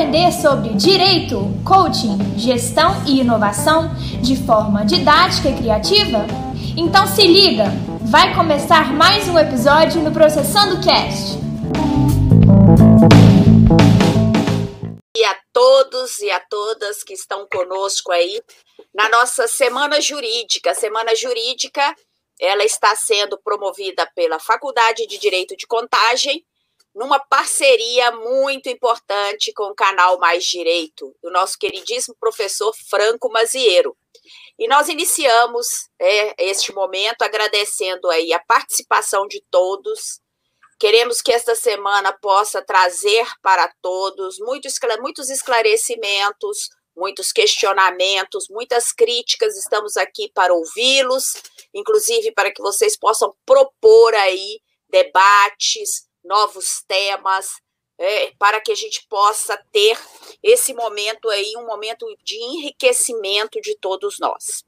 aprender sobre direito, coaching, gestão e inovação de forma didática e criativa? Então se liga, vai começar mais um episódio no Processando Cast. E a todos e a todas que estão conosco aí na nossa semana jurídica. Semana jurídica, ela está sendo promovida pela Faculdade de Direito de Contagem numa parceria muito importante com o canal Mais Direito, do nosso queridíssimo professor Franco Maziero. E nós iniciamos é, este momento agradecendo aí a participação de todos. Queremos que esta semana possa trazer para todos muitos, esclarecimentos, muitos questionamentos, muitas críticas. Estamos aqui para ouvi-los, inclusive para que vocês possam propor aí debates, novos temas, é, para que a gente possa ter esse momento aí, um momento de enriquecimento de todos nós.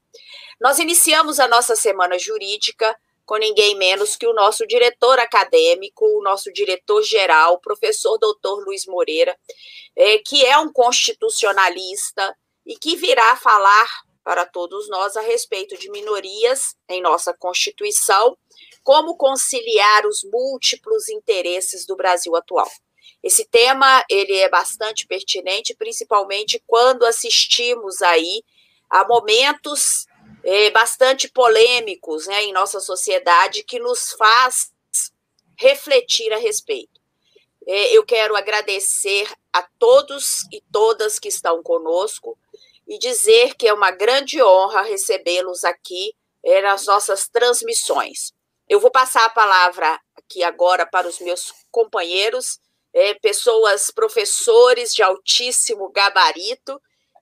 Nós iniciamos a nossa semana jurídica com ninguém menos que o nosso diretor acadêmico, o nosso diretor-geral, professor doutor Luiz Moreira, é, que é um constitucionalista e que virá falar para todos nós a respeito de minorias em nossa Constituição como conciliar os múltiplos interesses do Brasil atual. Esse tema ele é bastante pertinente, principalmente quando assistimos aí a momentos é, bastante polêmicos né, em nossa sociedade que nos faz refletir a respeito. É, eu quero agradecer a todos e todas que estão conosco e dizer que é uma grande honra recebê-los aqui é, nas nossas transmissões. Eu vou passar a palavra aqui agora para os meus companheiros, é, pessoas, professores de altíssimo gabarito,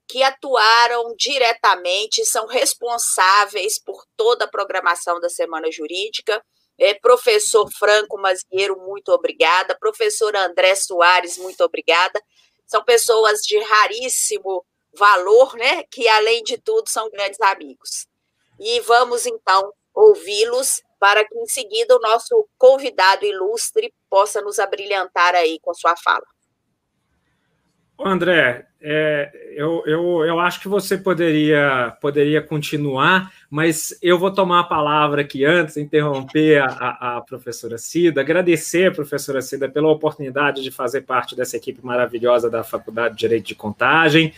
que atuaram diretamente, são responsáveis por toda a programação da Semana Jurídica. É, professor Franco Mazieiro, muito obrigada. Professor André Soares, muito obrigada. São pessoas de raríssimo valor, né? Que, além de tudo, são grandes amigos. E vamos, então, ouvi-los para que em seguida o nosso convidado ilustre possa nos abrilhantar aí com sua fala. André, é, eu, eu, eu acho que você poderia, poderia continuar, mas eu vou tomar a palavra aqui antes, interromper a, a, professora Cida, agradecer a professora Cida pela oportunidade de fazer parte dessa equipe maravilhosa da Faculdade de Direito de Contagem,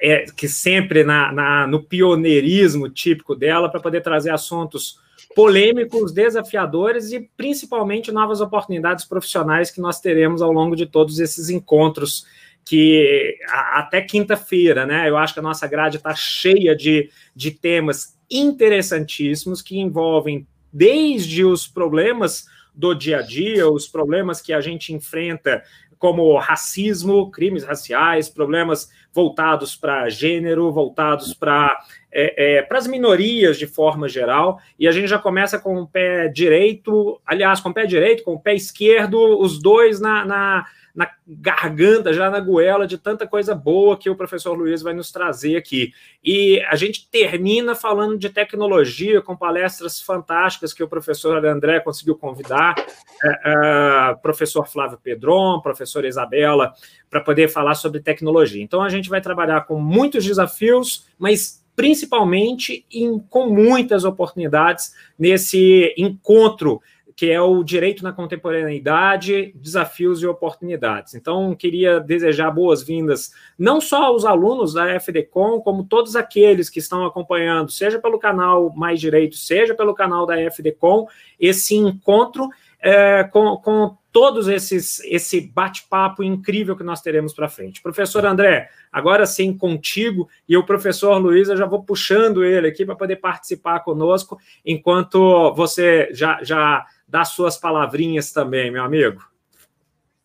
é, que sempre na, na no pioneirismo típico dela, para poder trazer assuntos polêmicos, desafiadores e principalmente novas oportunidades profissionais que nós teremos ao longo de todos esses encontros que até quinta-feira, né? Eu acho que a nossa grade está cheia de, de temas interessantíssimos que envolvem desde os problemas do dia a dia, os problemas que a gente enfrenta como racismo, crimes raciais, problemas voltados para gênero, voltados para é, é, para as minorias de forma geral, e a gente já começa com o pé direito, aliás, com o pé direito, com o pé esquerdo, os dois na, na, na garganta, já na goela de tanta coisa boa que o professor Luiz vai nos trazer aqui. E a gente termina falando de tecnologia, com palestras fantásticas que o professor André conseguiu convidar, é, é, professor Flávio Pedron, professora Isabela, para poder falar sobre tecnologia. Então a gente vai trabalhar com muitos desafios, mas principalmente em, com muitas oportunidades nesse encontro que é o direito na contemporaneidade, desafios e oportunidades. Então, queria desejar boas-vindas não só aos alunos da FDCom, como todos aqueles que estão acompanhando, seja pelo canal Mais Direito, seja pelo canal da FDCom, esse encontro é, com, com todos esses esse bate-papo incrível que nós teremos para frente. Professor André, agora sim contigo e o professor Luiz, eu já vou puxando ele aqui para poder participar conosco, enquanto você já, já dá suas palavrinhas também, meu amigo.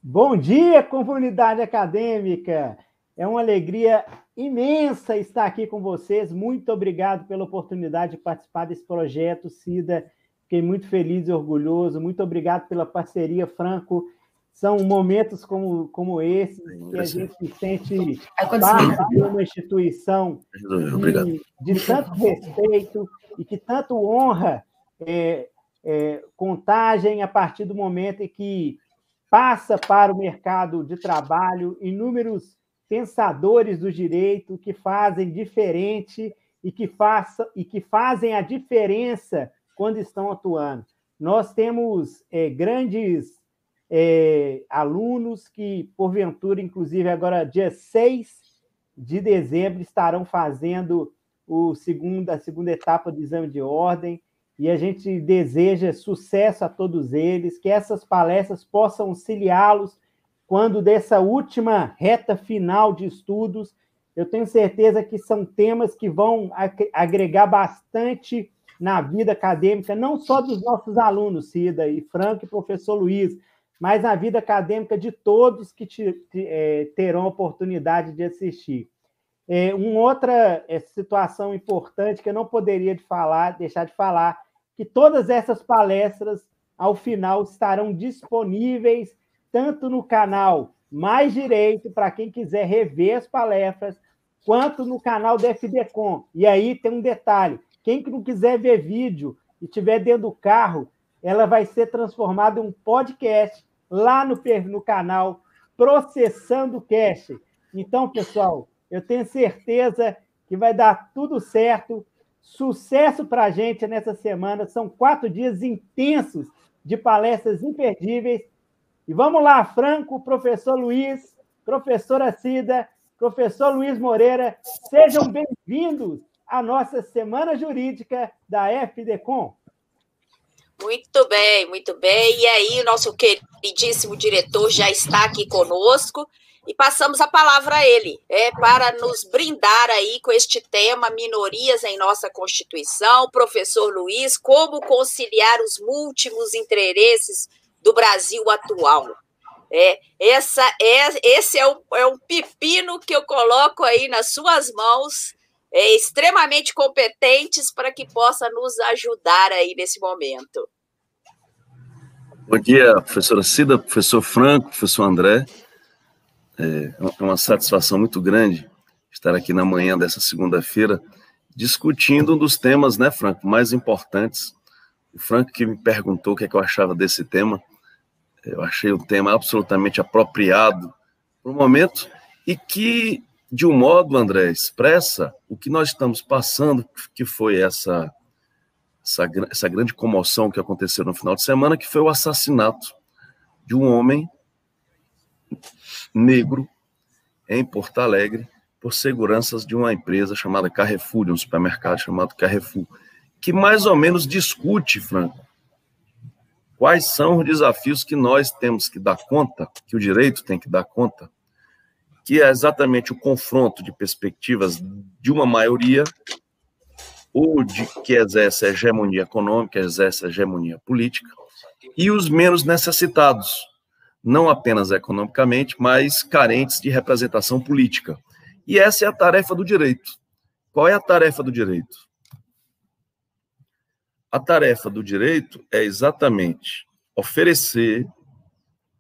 Bom dia, comunidade acadêmica! É uma alegria imensa estar aqui com vocês. Muito obrigado pela oportunidade de participar desse projeto, Cida Fiquei muito feliz e orgulhoso. Muito obrigado pela parceria, Franco. São momentos como, como esse que a gente se sente parte de uma instituição de, de, tanto respeito e que tanto honra é, é, contagem a partir do momento em que passa para o mercado de trabalho inúmeros pensadores do direito que fazem diferente e que, faça, e que fazem a diferença quando estão atuando. Nós temos é, grandes é, alunos que, porventura, inclusive agora, dia 6 de dezembro, estarão fazendo o segundo, a segunda etapa do exame de ordem, e a gente deseja sucesso a todos eles, que essas palestras possam auxiliá-los quando dessa última reta final de estudos. Eu tenho certeza que são temas que vão agregar bastante na vida acadêmica, não só dos nossos alunos, Cida e Franco e professor Luiz, mas na vida acadêmica de todos que te, te, é, terão oportunidade de assistir. É, uma outra é, situação importante que eu não poderia de falar, deixar de falar, que todas essas palestras, ao final, estarão disponíveis tanto no canal Mais Direito, para quem quiser rever as palestras, quanto no canal do FDCom. E aí tem um detalhe: quem não quiser ver vídeo e estiver dentro do carro, ela vai ser transformada em um podcast lá no, no canal Processando Cash. Então, pessoal, eu tenho certeza que vai dar tudo certo. Sucesso para a gente nessa semana. São quatro dias intensos de palestras imperdíveis. E vamos lá, Franco, professor Luiz, professora Cida, professor Luiz Moreira, sejam bem-vindos à nossa Semana Jurídica da FDCom. Muito bem, muito bem. E aí, nosso queridíssimo diretor já está aqui conosco e passamos a palavra a ele, é, para nos brindar aí com este tema, minorias em nossa Constituição. Professor Luiz, como conciliar os múltiplos interesses do Brasil atual? É, essa é, esse é um, é um pepino que eu coloco aí nas suas mãos, é, extremamente competentes para que possa nos ajudar aí nesse momento. Bom dia, professora Cida, professor Franco, professor André. É, é uma satisfação muito grande estar aqui na manhã dessa segunda-feira discutindo um dos temas, né, Franco, mais importantes. O Franco que me perguntou o que, é que eu achava desse tema. Eu achei o tema absolutamente apropriado para o momento e que, de um modo, André, expressa o que nós estamos passando, que foi essa, essa, essa grande comoção que aconteceu no final de semana, que foi o assassinato de um homem negro em Porto Alegre por seguranças de uma empresa chamada Carrefour, de um supermercado chamado Carrefour, que mais ou menos discute, Franco, quais são os desafios que nós temos que dar conta, que o direito tem que dar conta, que é exatamente o confronto de perspectivas de uma maioria ou de que exerce a hegemonia econômica, exerce a hegemonia política, e os menos necessitados, não apenas economicamente, mas carentes de representação política. E essa é a tarefa do direito. Qual é a tarefa do direito? A tarefa do direito é exatamente oferecer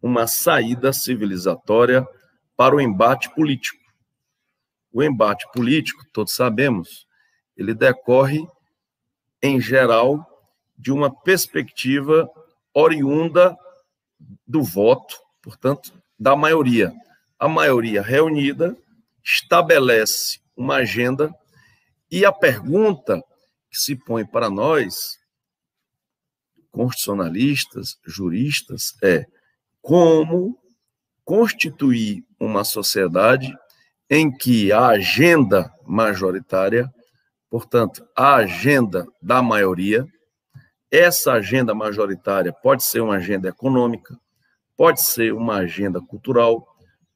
uma saída civilizatória para o embate político. O embate político, todos sabemos, ele decorre, em geral, de uma perspectiva oriunda do voto, portanto, da maioria. A maioria reunida estabelece uma agenda e a pergunta que se põe para nós, constitucionalistas, juristas, é como constituir uma sociedade em que a agenda majoritária, portanto, a agenda da maioria, essa agenda majoritária pode ser uma agenda econômica, pode ser uma agenda cultural,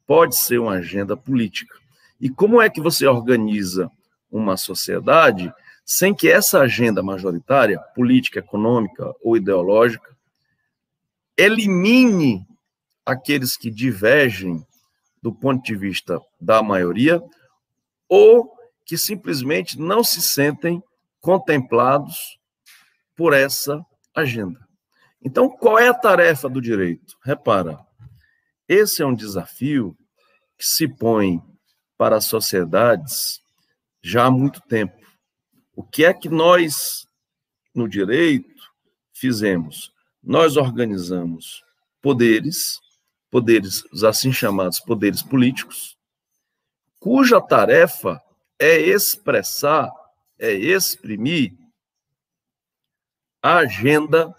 pode ser uma agenda política. E como é que você organiza uma sociedade sem que essa agenda majoritária, política, econômica ou ideológica, elimine aqueles que divergem do ponto de vista da maioria ou que simplesmente não se sentem contemplados por essa agenda. Então, qual é a tarefa do direito? Repara, esse é um desafio que se põe para as sociedades já há muito tempo. O que é que nós, no direito, fizemos? Nós organizamos poderes, poderes, os assim chamados poderes políticos, cuja tarefa é expressar, é exprimir a agenda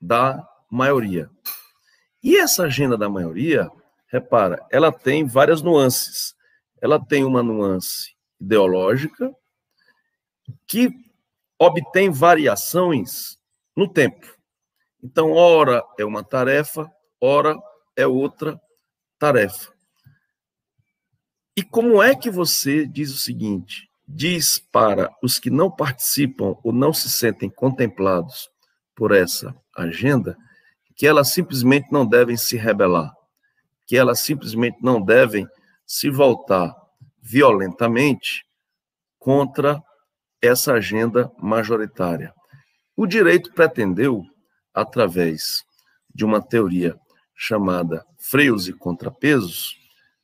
da maioria. E essa agenda da maioria, repara, ela tem várias nuances. Ela tem uma nuance ideológica que obtém variações no tempo. Então, ora é uma tarefa, ora é outra tarefa. E como é que você diz o seguinte? Diz para os que não participam ou não se sentem contemplados por essa agenda que elas simplesmente não devem se rebelar, que elas simplesmente não devem se voltar violentamente contra essa agenda majoritária. O direito pretendeu, através de uma teoria chamada freios e contrapesos,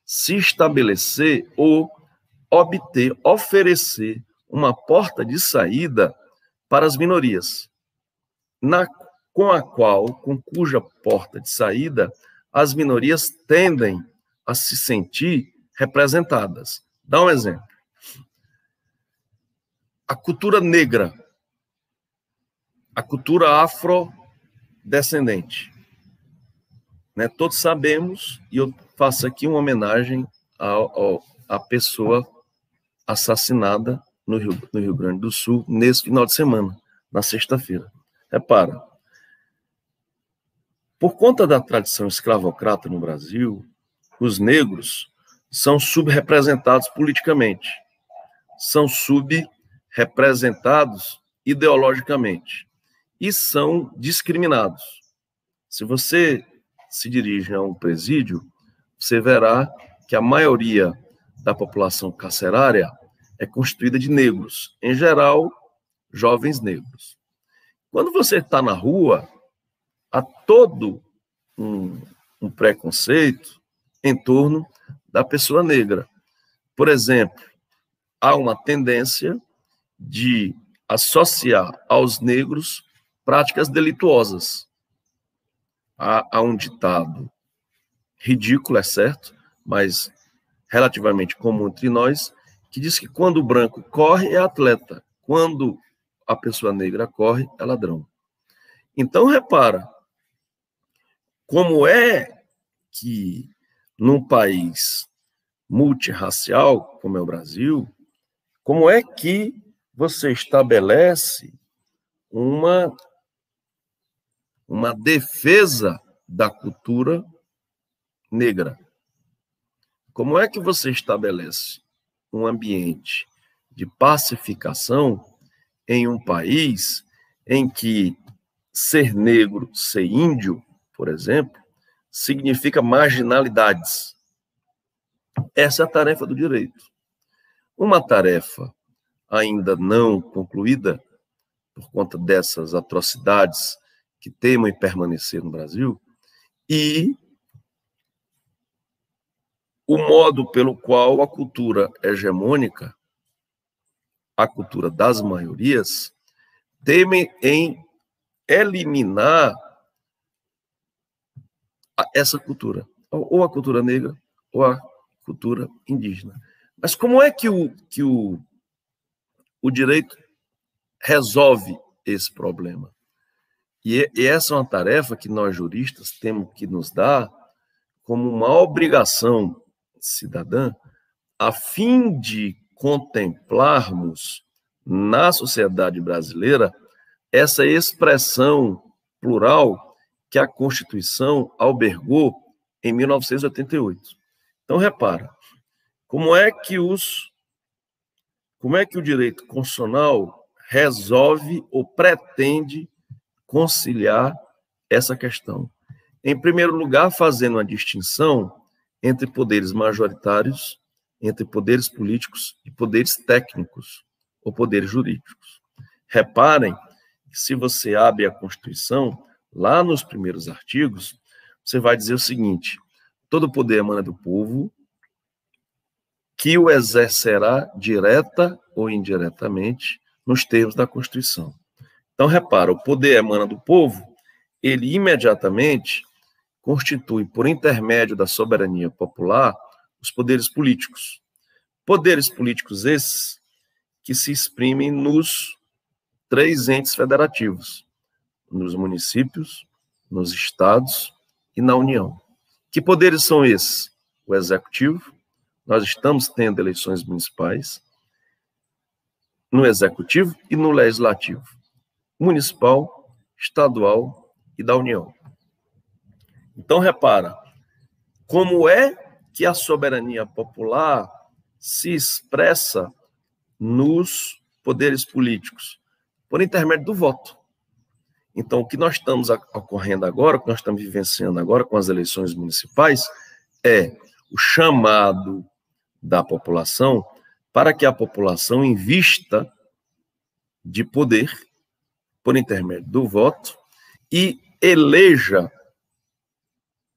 se estabelecer ou obter, oferecer uma porta de saída para as minorias, na, com a qual, com cuja porta de saída, as minorias tendem a se sentir representadas. Dá um exemplo. A cultura negra, a cultura afrodescendente. Né? Todos sabemos, e eu faço aqui uma homenagem à pessoa assassinada no Rio, no Rio Grande do Sul nesse final de semana, na sexta-feira. Repara, por conta da tradição escravocrata no Brasil, os negros são subrepresentados politicamente, são subrepresentados ideologicamente e são discriminados. Se você se dirige a um presídio, você verá que a maioria da população carcerária é constituída de negros, em geral, jovens negros. Quando você está na rua, há todo um, um preconceito em torno da pessoa negra. Por exemplo, há uma tendência de associar aos negros práticas delituosas. Há, há um ditado ridículo, é certo, mas relativamente comum entre nós, que diz que quando o branco corre é atleta, quando a pessoa negra corre é ladrão. Então, repara, como é que num país multirracial, como é o Brasil, como é que você estabelece uma, uma defesa da cultura negra? Como é que você estabelece um ambiente de pacificação em um país em que ser negro, ser índio, por exemplo, significa marginalidades. Essa é a tarefa do direito. Uma tarefa ainda não concluída, por conta dessas atrocidades que temem permanecer no Brasil, e o modo pelo qual a cultura hegemônica, a cultura das maiorias, temem em eliminar essa cultura, ou a cultura negra, ou a cultura indígena. Mas como é que o, que o, o direito resolve esse problema? E, e essa é uma tarefa que nós juristas temos que nos dar como uma obrigação cidadã, a fim de contemplarmos na sociedade brasileira essa expressão plural que a Constituição albergou em 1988. Então repara, como é que os como é que o direito constitucional resolve ou pretende conciliar essa questão? Em primeiro lugar, fazendo uma distinção entre poderes majoritários, entre poderes políticos e poderes técnicos ou poderes jurídicos. Reparem que se você abre a Constituição, lá nos primeiros artigos, você vai dizer o seguinte: todo poder emana do povo, que o exercerá direta ou indiretamente nos termos da Constituição. Então, repara, o poder emana do povo, ele imediatamente constitui, por intermédio da soberania popular, os poderes políticos. Poderes políticos esses que se exprimem nos três entes federativos, nos municípios, nos estados e na União. Que poderes são esses? O executivo, nós estamos tendo eleições municipais, no executivo e no legislativo, municipal, estadual e da União. Então, repara, como é que a soberania popular se expressa nos poderes políticos? Por intermédio do voto. Então, o que nós estamos ocorrendo agora, o que nós estamos vivenciando agora com as eleições municipais, é o chamado da população para que a população invista de poder por intermédio do voto e eleja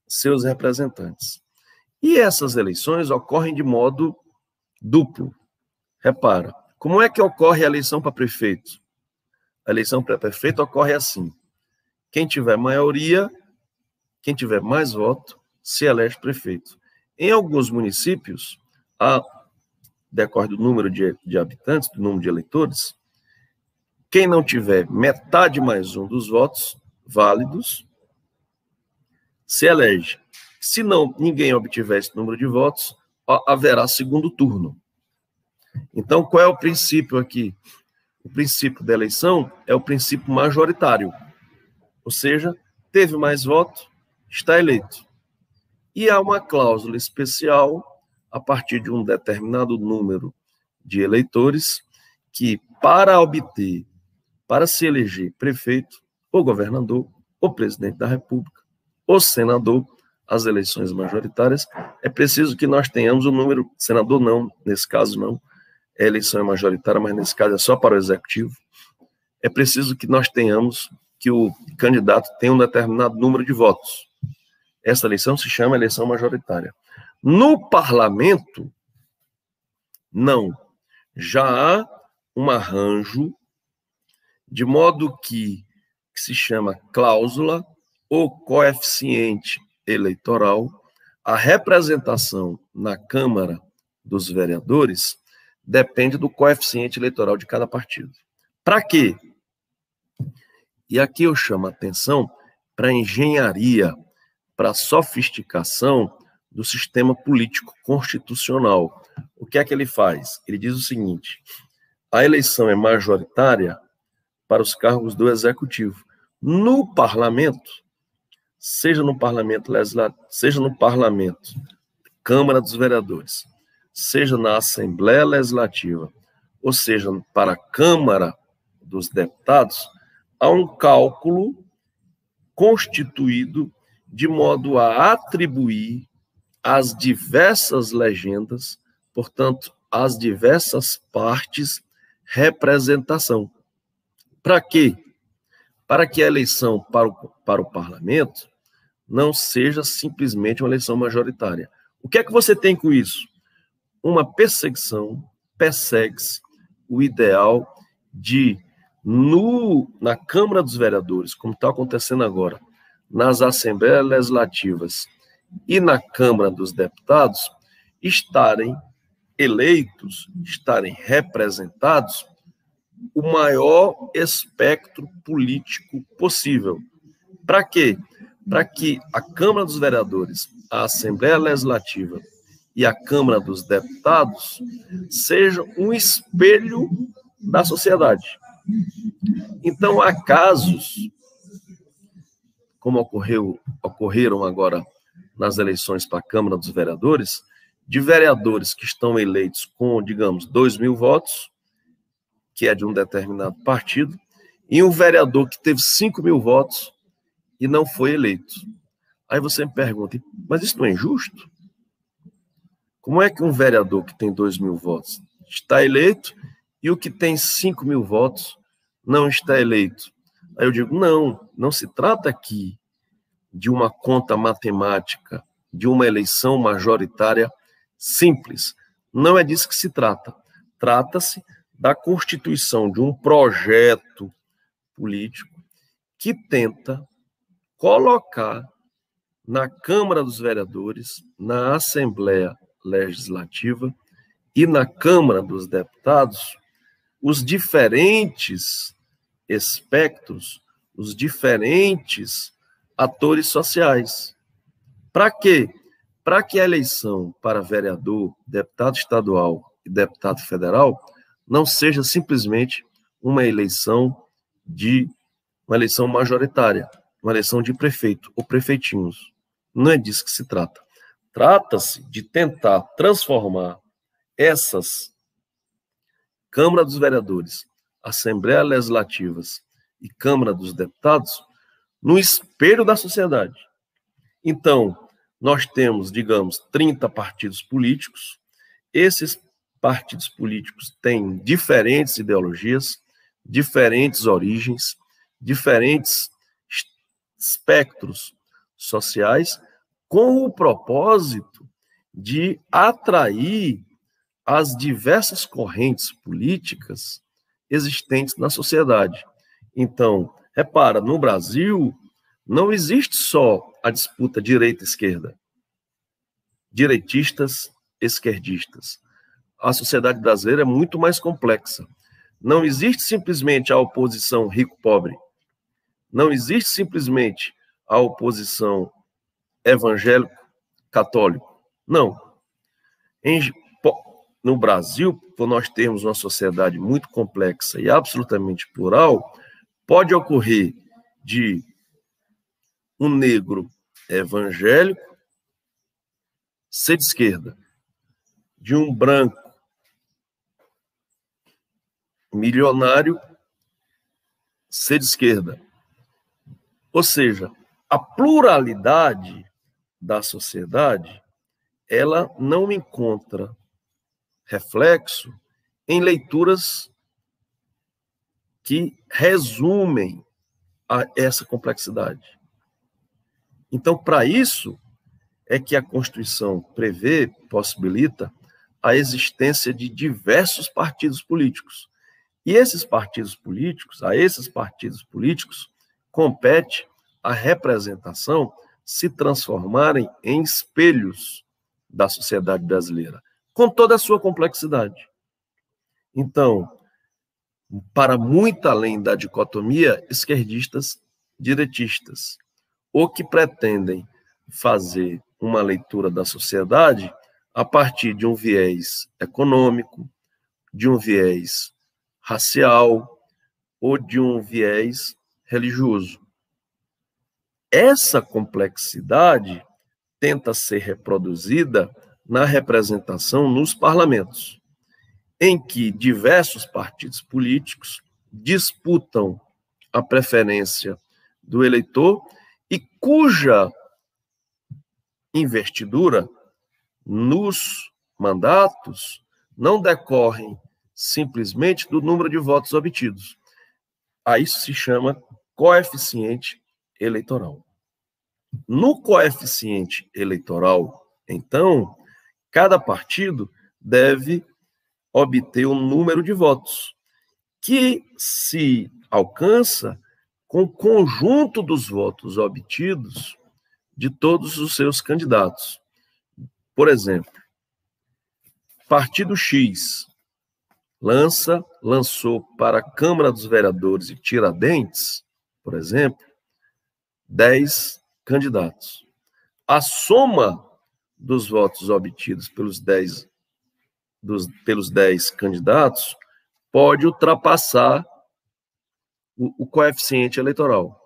seus representantes. E essas eleições ocorrem de modo duplo. Repara, como é que ocorre a eleição para prefeito? A eleição para prefeito ocorre assim: quem tiver maioria, quem tiver mais voto, se elege prefeito. Em alguns municípios, a decorre do número de, de habitantes, do número de eleitores, quem não tiver metade mais um dos votos válidos, se elege. Se não ninguém obtiver esse número de votos, haverá segundo turno. Então, qual é o princípio aqui? O princípio da eleição é o princípio majoritário. Ou seja, teve mais voto, está eleito. E há uma cláusula especial a partir de um determinado número de eleitores que para obter, para se eleger prefeito, ou governador, ou presidente da República, o senador, as eleições majoritárias, é preciso que nós tenhamos o número, senador não, nesse caso não, é eleição majoritária, mas nesse caso é só para o executivo. É preciso que nós tenhamos que o candidato tenha um determinado número de votos. Essa eleição se chama eleição majoritária. No parlamento, não. Já há um arranjo de modo que, que se chama cláusula o coeficiente eleitoral, a representação na Câmara dos Vereadores depende do coeficiente eleitoral de cada partido. Para quê? E aqui eu chamo a atenção para a engenharia, para a sofisticação do sistema político constitucional. O que é que ele faz? Ele diz o seguinte: a eleição é majoritária para os cargos do executivo. No parlamento, seja no parlamento legislativo, seja no parlamento, Câmara dos Vereadores, seja na Assembleia Legislativa, ou seja, para a Câmara dos Deputados, há um cálculo constituído de modo a atribuir às diversas legendas, portanto, às diversas partes, representação. Para quê? Para que a eleição para o, para o parlamento não seja simplesmente uma eleição majoritária. O que é que você tem com isso? Uma perseguição, persegue-se o ideal de, no, na Câmara dos Vereadores, como está acontecendo agora, nas Assembleias Legislativas e na Câmara dos Deputados, estarem eleitos, estarem representados o maior espectro político possível. Para quê? para que a Câmara dos Vereadores, a Assembleia Legislativa e a Câmara dos Deputados sejam um espelho da sociedade. Então, há casos, como ocorreu, ocorreram agora nas eleições para a Câmara dos Vereadores, de vereadores que estão eleitos com, digamos, 2 mil votos, que é de um determinado partido, e um vereador que teve 5 mil votos, e não foi eleito. Aí você me pergunta, mas isso não é injusto? Como é que um vereador que tem dois mil votos está eleito e o que tem cinco mil votos não está eleito? Aí eu digo, não, não se trata aqui de uma conta matemática, de uma eleição majoritária simples. Não é disso que se trata. Trata-se da constituição de um projeto político que tenta colocar na Câmara dos Vereadores, na Assembleia Legislativa e na Câmara dos Deputados os diferentes espectros, os diferentes atores sociais. Para quê? Para que a eleição para vereador, deputado estadual e deputado federal não seja simplesmente uma eleição de uma eleição majoritária, uma eleição de prefeito ou prefeitinhos. Não é disso que se trata. Trata-se de tentar transformar essas Câmara dos Vereadores, Assembleia Legislativas e Câmara dos Deputados no espelho da sociedade. Então, nós temos, digamos, 30 partidos políticos. Esses partidos políticos têm diferentes ideologias, diferentes origens, diferentes espectros sociais, com o propósito de atrair as diversas correntes políticas existentes na sociedade. Então, repara, no Brasil não existe só a disputa direita-esquerda, direitistas, esquerdistas. A sociedade brasileira é muito mais complexa. Não existe simplesmente a oposição rico-pobre. Não existe simplesmente a oposição evangélico-católico. Não. Em, no Brasil, por nós termos uma sociedade muito complexa e absolutamente plural, pode ocorrer de um negro evangélico ser de esquerda, de um branco milionário ser de esquerda. Ou seja, a pluralidade da sociedade, ela não encontra reflexo em leituras que resumem a essa complexidade. Então, para isso é que a Constituição prevê, possibilita a existência de diversos partidos políticos. E esses partidos políticos, a esses partidos políticos, compete a representação se transformarem em espelhos da sociedade brasileira com toda a sua complexidade. Então, para muito além da dicotomia esquerdistas diretistas, ou que pretendem fazer uma leitura da sociedade a partir de um viés econômico, de um viés racial ou de um viés religioso. Essa complexidade tenta ser reproduzida na representação nos parlamentos, em que diversos partidos políticos disputam a preferência do eleitor e cuja investidura nos mandatos não decorrem simplesmente do número de votos obtidos. A isso se chama coeficiente eleitoral. No coeficiente eleitoral, então, cada partido deve obter um número de votos, que se alcança com o conjunto dos votos obtidos de todos os seus candidatos. Por exemplo, Partido X lança, lançou para a Câmara dos Vereadores e Tiradentes, por exemplo, 10 candidatos. A soma dos votos obtidos pelos 10, dos, pelos 10 candidatos pode ultrapassar o, o coeficiente eleitoral.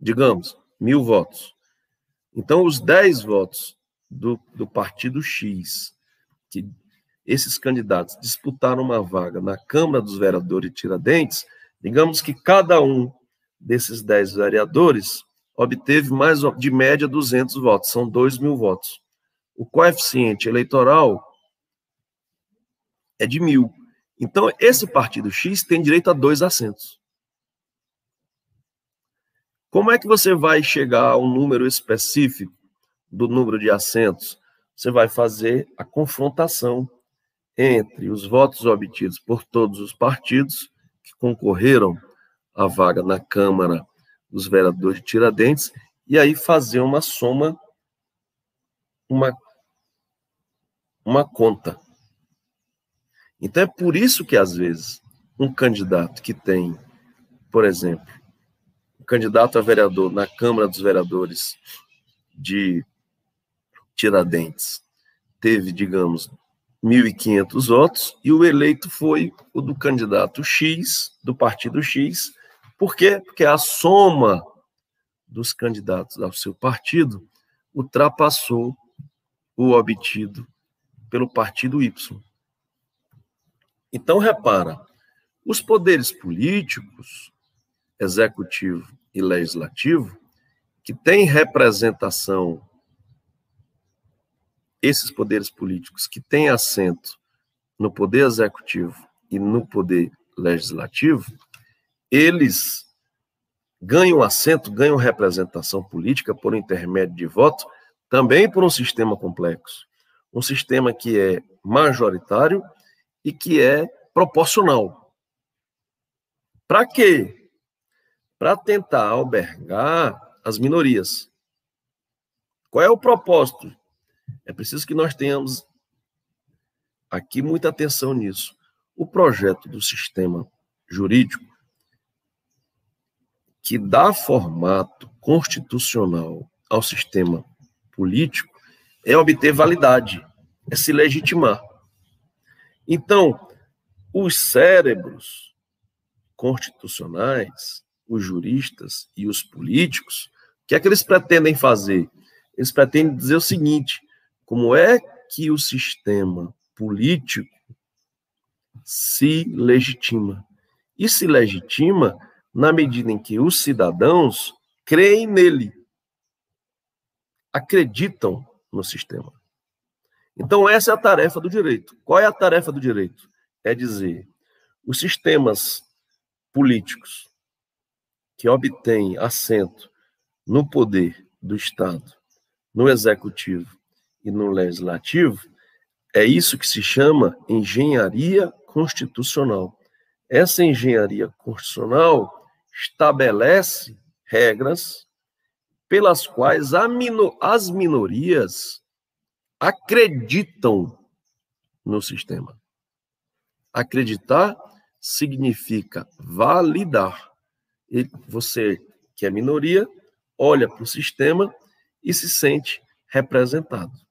Digamos, mil votos. Então, os 10 votos do, do partido X, que esses candidatos disputaram uma vaga na Câmara dos Vereadores de Tiradentes, digamos que cada um desses 10 vereadores obteve mais de média 200 votos, são 2 mil votos o coeficiente eleitoral é de mil. Então, esse partido X tem direito a dois assentos. Como é que você vai chegar a um número específico do número de assentos? Você vai fazer a confrontação entre os votos obtidos por todos os partidos que concorreram à vaga na Câmara dos Vereadores de Tiradentes e aí fazer uma soma, uma uma conta. Então é por isso que, às vezes, um candidato que tem, por exemplo, um candidato a vereador na Câmara dos Vereadores de Tiradentes teve, digamos, 1.500 votos e o eleito foi o do candidato X, do partido X. Por quê? Porque a soma dos candidatos ao seu partido ultrapassou o obtido pelo partido Y. Então, repara, os poderes políticos, executivo e legislativo, que têm representação, esses poderes políticos que têm assento no poder executivo e no poder legislativo, eles ganham assento, ganham representação política por intermédio de voto, também por um sistema complexo. Um sistema que é majoritário e que é proporcional. Para quê? Para tentar albergar as minorias. Qual é o propósito? É preciso que nós tenhamos aqui muita atenção nisso. O projeto do sistema jurídico que dá formato constitucional ao sistema político é obter validade, é se legitimar. Então, os cérebros constitucionais, os juristas e os políticos, o que é que eles pretendem fazer? Eles pretendem dizer o seguinte: como é que o sistema político se legitima? E se legitima na medida em que os cidadãos creem nele, acreditam no sistema. Então, essa é a tarefa do direito. Qual é a tarefa do direito? É dizer, os sistemas políticos que obtêm assento no poder do Estado, no executivo e no legislativo, é isso que se chama engenharia constitucional. Essa engenharia constitucional estabelece regras pelas quais as minorias acreditam no sistema. Acreditar significa validar. Você, que é minoria, olha para o sistema e se sente representado.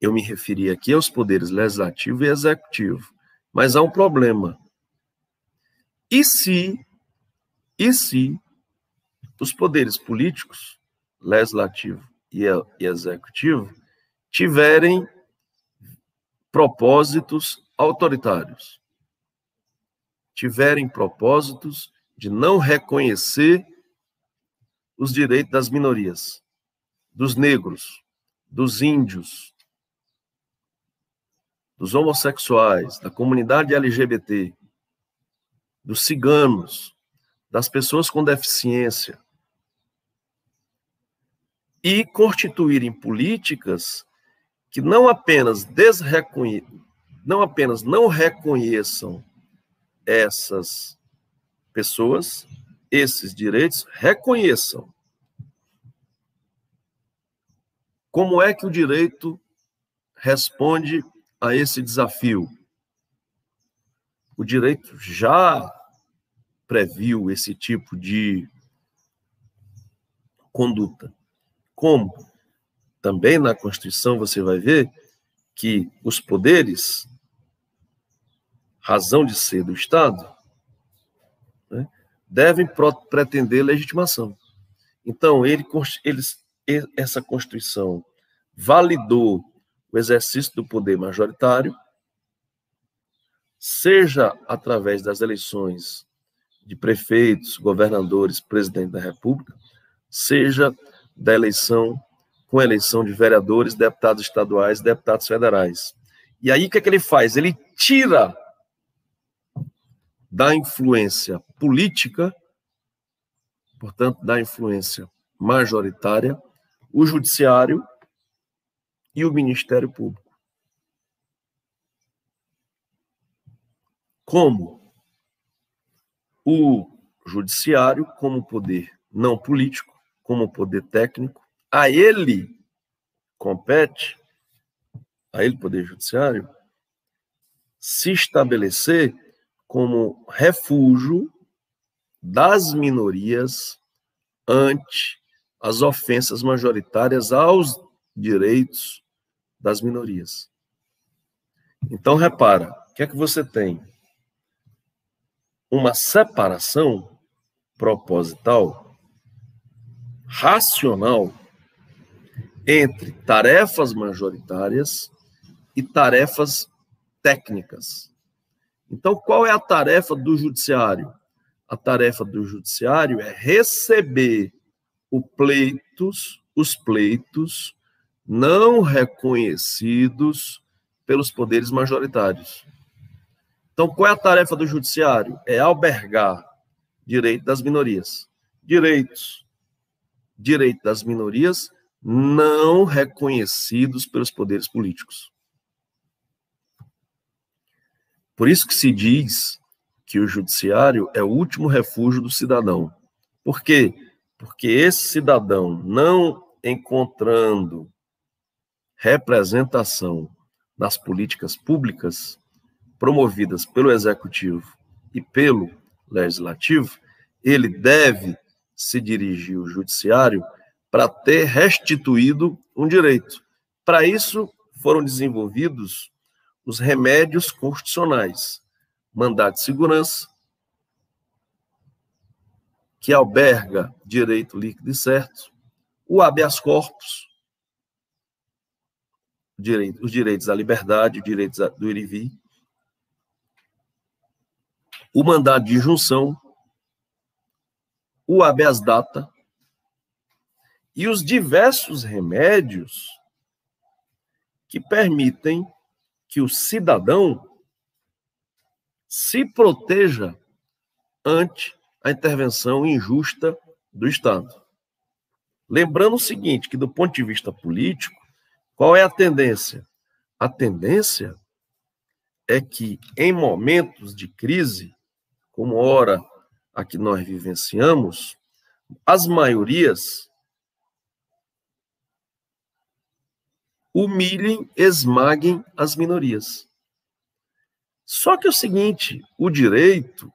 Eu me referi aqui aos poderes legislativo e executivo, mas há um problema. E se, e se os poderes políticos, legislativo e, e executivo, tiverem propósitos autoritários, tiverem propósitos de não reconhecer os direitos das minorias, dos negros, dos índios, dos homossexuais, da comunidade LGBT, dos ciganos, das pessoas com deficiência, e constituírem políticas que não apenas desreconhe... não apenas não reconheçam essas pessoas, esses direitos, reconheçam. Como é que o direito responde a esse desafio? O direito já previu esse tipo de conduta. Como? Também na Constituição você vai ver que os poderes, razão de ser do Estado, né, devem pretender legitimação. Então, ele, eles, essa Constituição validou o exercício do poder majoritário, seja através das eleições de prefeitos, governadores, presidente da República, seja da eleição, com eleição de vereadores, deputados estaduais, deputados federais. E aí o que, é que ele faz? Ele tira da influência política, portanto, da influência majoritária, o judiciário e o Ministério Público. Como o judiciário, como poder não político, como poder técnico, a ele compete a ele, Poder Judiciário, se estabelecer como refúgio das minorias ante as ofensas majoritárias aos direitos das minorias. Então, repara, o que é que você tem? Uma separação proposital, racional, entre tarefas majoritárias e tarefas técnicas. Então, qual é a tarefa do judiciário? A tarefa do judiciário é receber o pleitos, os pleitos não reconhecidos pelos poderes majoritários. Então, qual é a tarefa do judiciário? É albergar direito das minorias. Direitos. Direito das minorias não reconhecidos pelos poderes políticos. Por isso que se diz que o judiciário é o último refúgio do cidadão. Por quê? Porque esse cidadão, não encontrando representação nas políticas públicas promovidas pelo executivo e pelo legislativo, ele deve se dirigir ao judiciário para ter restituído um direito. Para isso, foram desenvolvidos os remédios constitucionais, mandado de segurança, que alberga direito líquido e certo, o habeas corpus, os direitos à liberdade, os direitos do ir vir, o mandado de injunção, o habeas data, e os diversos remédios que permitem que o cidadão se proteja ante a intervenção injusta do Estado. Lembrando o seguinte, que do ponto de vista político, qual é a tendência? A tendência é que em momentos de crise, como ora a que nós vivenciamos, as maiorias humilhem, esmaguem as minorias. Só que é o seguinte, o direito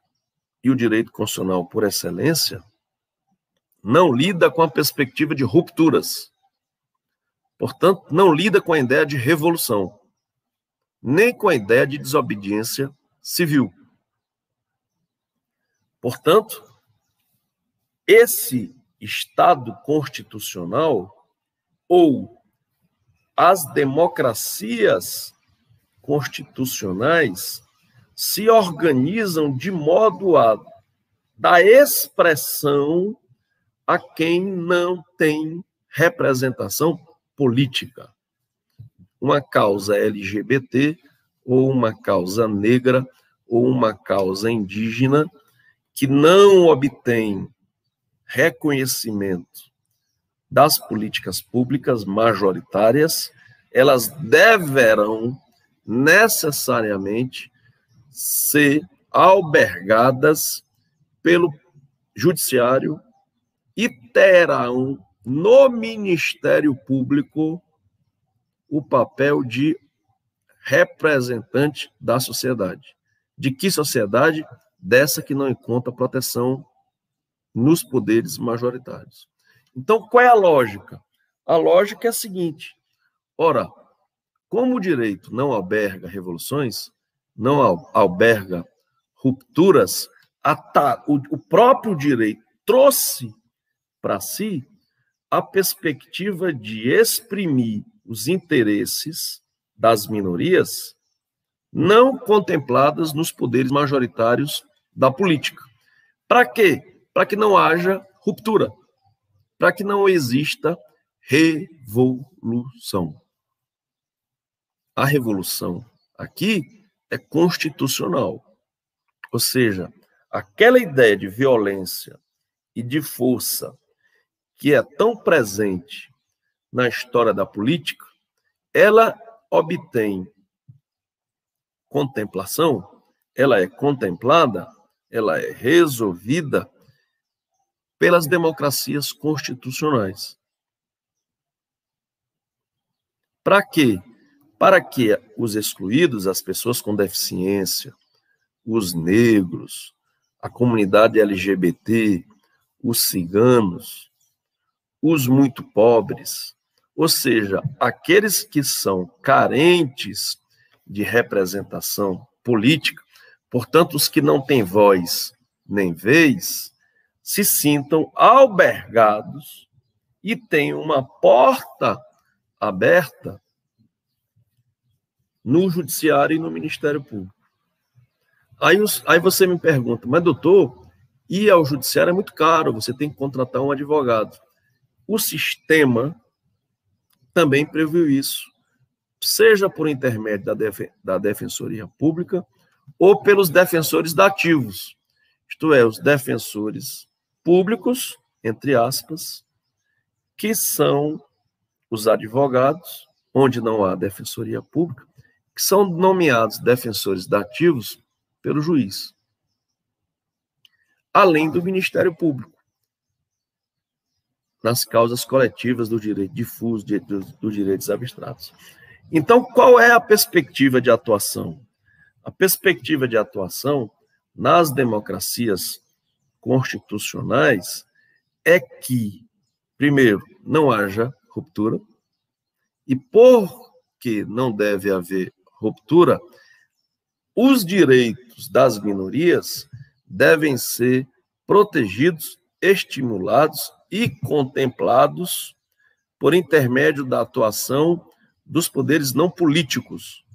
e o direito constitucional por excelência não lida com a perspectiva de rupturas. Portanto, não lida com a ideia de revolução, nem com a ideia de desobediência civil. Portanto, esse Estado constitucional ou as democracias constitucionais se organizam de modo a dar expressão a quem não tem representação política. Uma causa LGBT, ou uma causa negra, ou uma causa indígena, que não obtém reconhecimento das políticas públicas majoritárias, elas deverão necessariamente ser albergadas pelo judiciário e terão no Ministério Público o papel de representante da sociedade. De que sociedade? Dessa que não encontra proteção nos poderes majoritários. Então, qual é a lógica? A lógica é a seguinte: ora, como o direito não alberga revoluções, não alberga rupturas, o próprio direito trouxe para si a perspectiva de exprimir os interesses das minorias não contempladas nos poderes majoritários da política. Para quê? Para que não haja ruptura para que não exista revolução. A revolução aqui é constitucional. Ou seja, aquela ideia de violência e de força que é tão presente na história da política, ela obtém contemplação, ela é contemplada, ela é resolvida pelas democracias constitucionais. Para quê? para que os excluídos, as pessoas com deficiência, os negros, a comunidade LGBT, os ciganos, os muito pobres, ou seja, aqueles que são carentes de representação política, portanto, os que não têm voz nem vez, se sintam albergados e tenham uma porta aberta no judiciário e no Ministério Público. Aí, aí você me pergunta, mas doutor, ir ao judiciário é muito caro, você tem que contratar um advogado. O sistema também previu isso, seja por intermédio da, da Defensoria Pública ou pelos defensores dativos, isto é, os defensores públicos, entre aspas, que são os advogados, onde não há defensoria pública, que são nomeados defensores dativos pelo juiz, além do Ministério Público nas causas coletivas do direito difuso, dos do direitos abstratos. Então, qual é a perspectiva de atuação? A perspectiva de atuação nas democracias constitucionais é que, primeiro, não haja ruptura, e porque não deve haver ruptura, os direitos das minorias devem ser protegidos, estimulados e contemplados por intermédio da atuação dos poderes não políticos,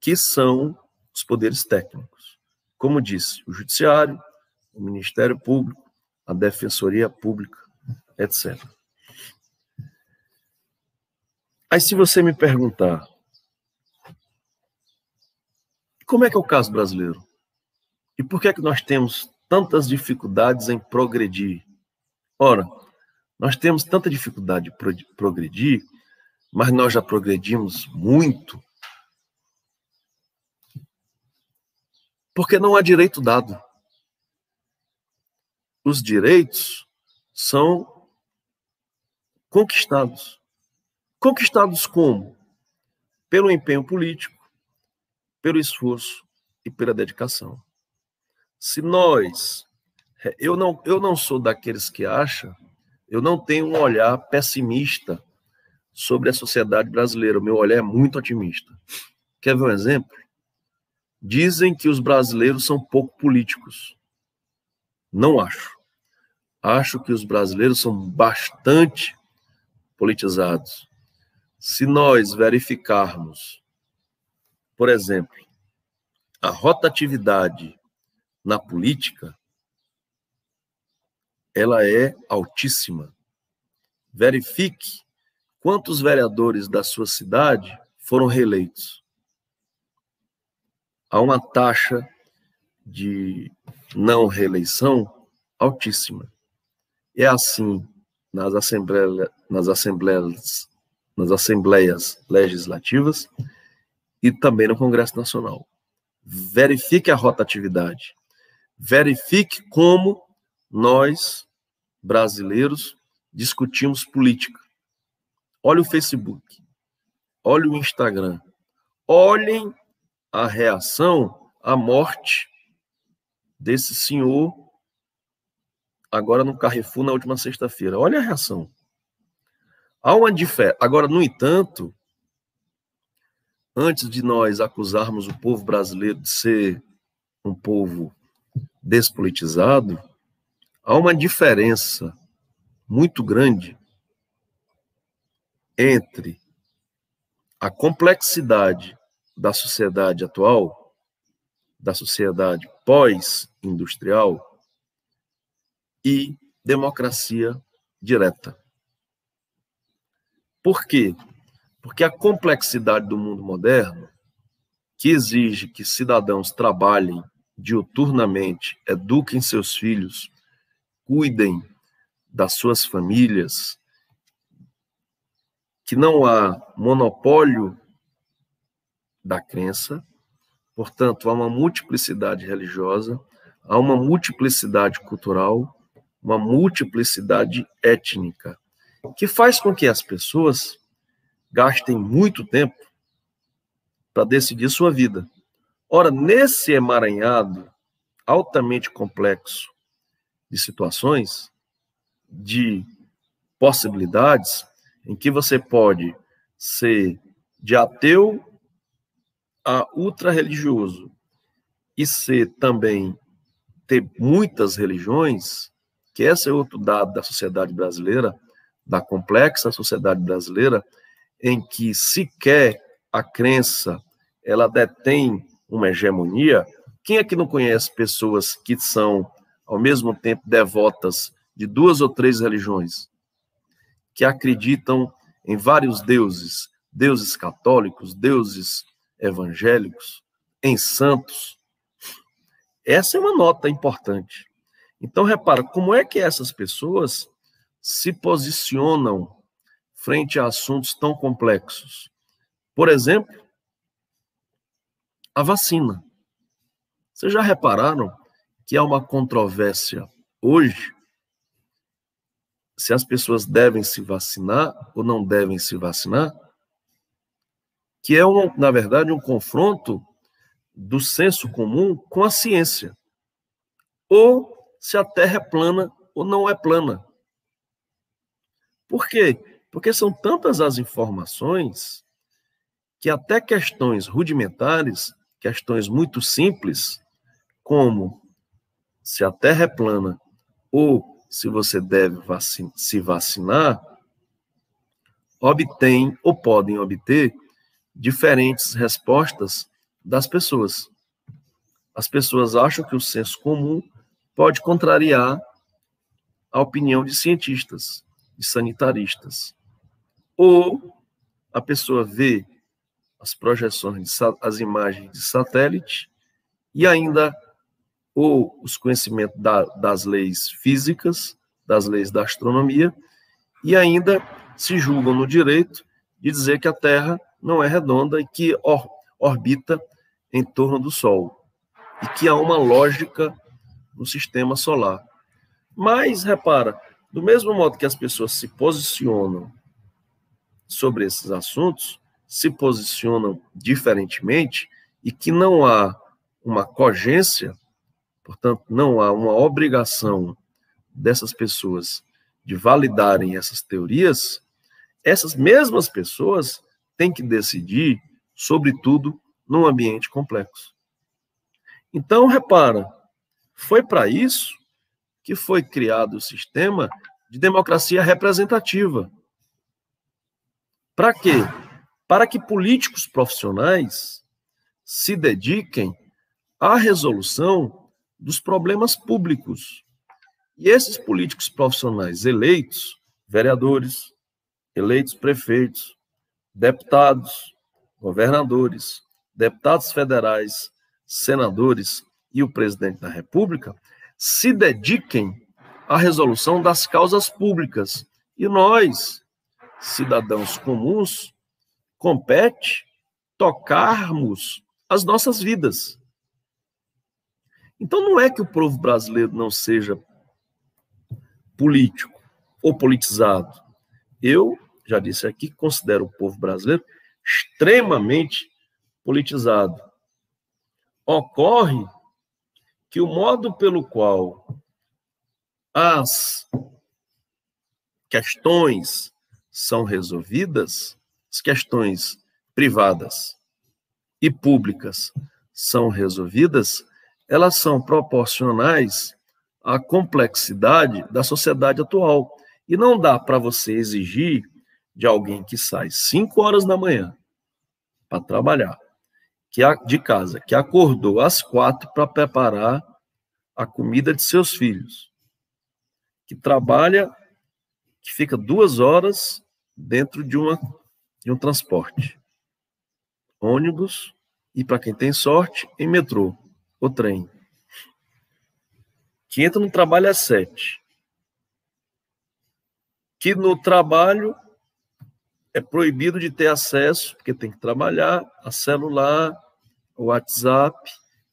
que são os poderes técnicos. Como disse, o Judiciário, o Ministério Público, a Defensoria Pública, etc. Aí, se você me perguntar, como é que é o caso brasileiro? E por que é que nós temos tantas dificuldades em progredir. Ora, nós temos tanta dificuldade de progredir, mas nós já progredimos muito. Porque não há direito dado. Os direitos são conquistados. Conquistados como? Pelo empenho político, pelo esforço e pela dedicação. Se nós, é, eu não, eu não sou daqueles que acham, eu não tenho um olhar pessimista sobre a sociedade brasileira, o meu olhar é muito otimista. Quer ver um exemplo? Dizem que os brasileiros são pouco políticos. Não acho. Acho que os brasileiros são bastante politizados. Se nós verificarmos, por exemplo, a rotatividade na política, ela é altíssima. Verifique quantos vereadores da sua cidade foram reeleitos. Há uma taxa de não reeleição altíssima. É assim nas assembleias, nas assembleias, nas assembleias legislativas e também no Congresso Nacional. Verifique a rotatividade verifique como nós, brasileiros, discutimos política. Olhe o Facebook, olhe o Instagram, olhem a reação à morte desse senhor agora no Carrefour na última sexta-feira. Olha a reação. Há uma diferença. Agora, no entanto, antes de nós acusarmos o povo brasileiro de ser um povo despolitizado, há uma diferença muito grande entre a complexidade da sociedade atual, da sociedade pós-industrial e democracia direta. Por quê? Porque a complexidade do mundo moderno, que exige que cidadãos trabalhem diuturnamente, eduquem seus filhos, cuidem das suas famílias, que não há monopólio da crença, portanto, há uma multiplicidade religiosa, há uma multiplicidade cultural, uma multiplicidade étnica, que faz com que as pessoas gastem muito tempo para decidir sua vida. Ora, nesse emaranhado altamente complexo de situações, de possibilidades, em que você pode ser de ateu a ultra-religioso e ser também ter muitas religiões, que esse é outro dado da sociedade brasileira, da complexa sociedade brasileira, em que sequer a crença ela detém uma hegemonia. Quem é que não conhece pessoas que são ao mesmo tempo devotas de duas ou três religiões, que acreditam em vários deuses, deuses católicos, deuses evangélicos, em santos? Essa é uma nota importante. Então, repara, como é que essas pessoas se posicionam frente a assuntos tão complexos? Por exemplo, a vacina. Vocês já repararam que há uma controvérsia hoje se as pessoas devem se vacinar ou não devem se vacinar? Que é, um, na verdade, um confronto do senso comum com a ciência. Ou se a Terra é plana ou não é plana. Por quê? Porque são tantas as informações que até questões rudimentares, questões muito simples, como se a Terra é plana ou se você deve se vacinar, obtém ou podem obter diferentes respostas das pessoas. As pessoas acham que o senso comum pode contrariar a opinião de cientistas, de sanitaristas. Ou a pessoa vê as projeções, as imagens de satélite e ainda ou os conhecimentos da, das leis físicas, das leis da astronomia, e ainda se julgam no direito de dizer que a Terra não é redonda e que or, orbita em torno do Sol, e que há uma lógica no sistema solar. Mas, repara, do mesmo modo que as pessoas se posicionam sobre esses assuntos, se posicionam diferentemente e que não há uma cogência Portanto, não há uma obrigação dessas pessoas de validarem essas teorias, essas mesmas pessoas têm que decidir sobre tudo num ambiente complexo. Então, repara, foi para isso que foi criado o sistema de democracia representativa. Para quê? Para que políticos profissionais se dediquem à resolução dos problemas públicos. E esses políticos profissionais eleitos, vereadores, eleitos prefeitos, deputados, governadores, deputados federais, senadores e o presidente da República, se dediquem à resolução das causas públicas. E nós, cidadãos comuns, compete tocarmos as nossas vidas. Então não é que o povo brasileiro não seja político ou politizado. Eu já disse aqui que considero o povo brasileiro extremamente politizado. Ocorre que o modo pelo qual as questões são resolvidas, as questões privadas e públicas são resolvidas, elas são proporcionais à complexidade da sociedade atual. E não dá para você exigir de alguém que sai 5 horas da manhã para trabalhar, que de casa, que acordou às quatro para preparar a comida de seus filhos, que trabalha, que fica duas horas dentro de, uma, de um transporte, ônibus e, para quem tem sorte, em metrô o trem. Que entra no trabalho às sete. Que no trabalho é proibido de ter acesso, porque tem que trabalhar, a celular, o WhatsApp.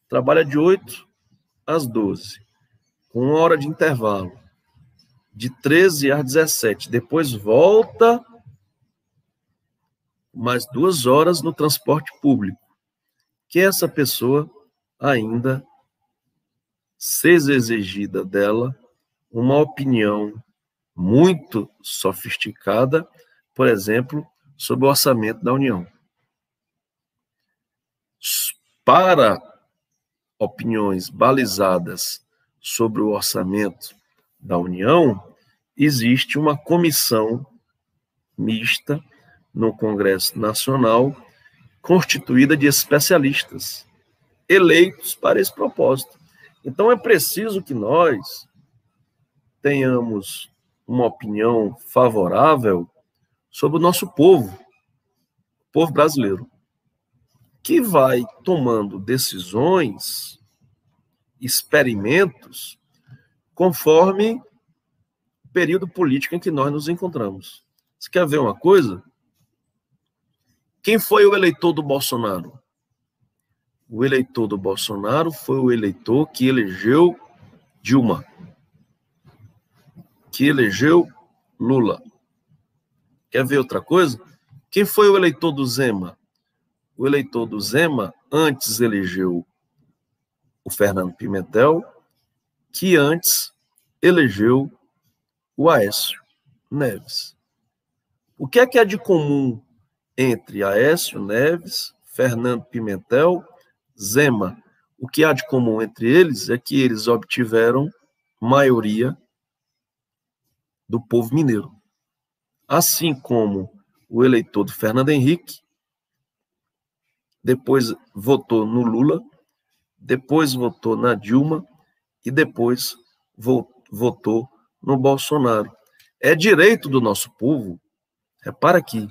Trabalha de 8 às 12, com uma hora de intervalo. De 13 às 17. Depois volta mais duas horas no transporte público, que essa pessoa ainda seja exigida dela uma opinião muito sofisticada, por exemplo, sobre o orçamento da União. Para opiniões balizadas sobre o orçamento da União, existe uma comissão mista no Congresso Nacional, constituída de especialistas eleitos para esse propósito. Então é preciso que nós tenhamos uma opinião favorável sobre o nosso povo, o povo brasileiro, que vai tomando decisões, experimentos, conforme o período político em que nós nos encontramos. Você quer ver uma coisa? Quem foi o eleitor do Bolsonaro? O eleitor do Bolsonaro foi o eleitor que elegeu Dilma, que elegeu Lula. Quer ver outra coisa? Quem foi o eleitor do Zema? O eleitor do Zema antes elegeu o Fernando Pimentel, que antes elegeu o Aécio Neves. O que é que é de comum entre Aécio Neves, Fernando Pimentel, Zema? O que há de comum entre eles é que eles obtiveram maioria do povo mineiro. Assim como o eleitor do Fernando Henrique, depois votou no Lula, depois votou na Dilma e depois votou no Bolsonaro. É direito do nosso povo, repara aqui,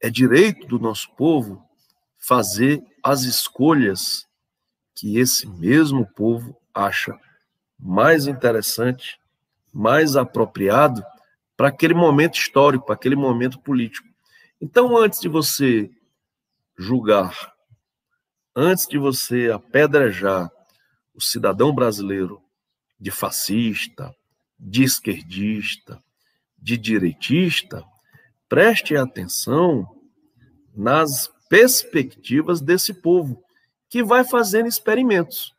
é direito do nosso povo fazer as escolhas que esse mesmo povo acha mais interessante, mais apropriado para aquele momento histórico, para aquele momento político. Então, antes de você julgar, antes de você apedrejar o cidadão brasileiro de fascista, de esquerdista, de direitista, preste atenção nas perspectivas desse povo, que vai fazendo experimentos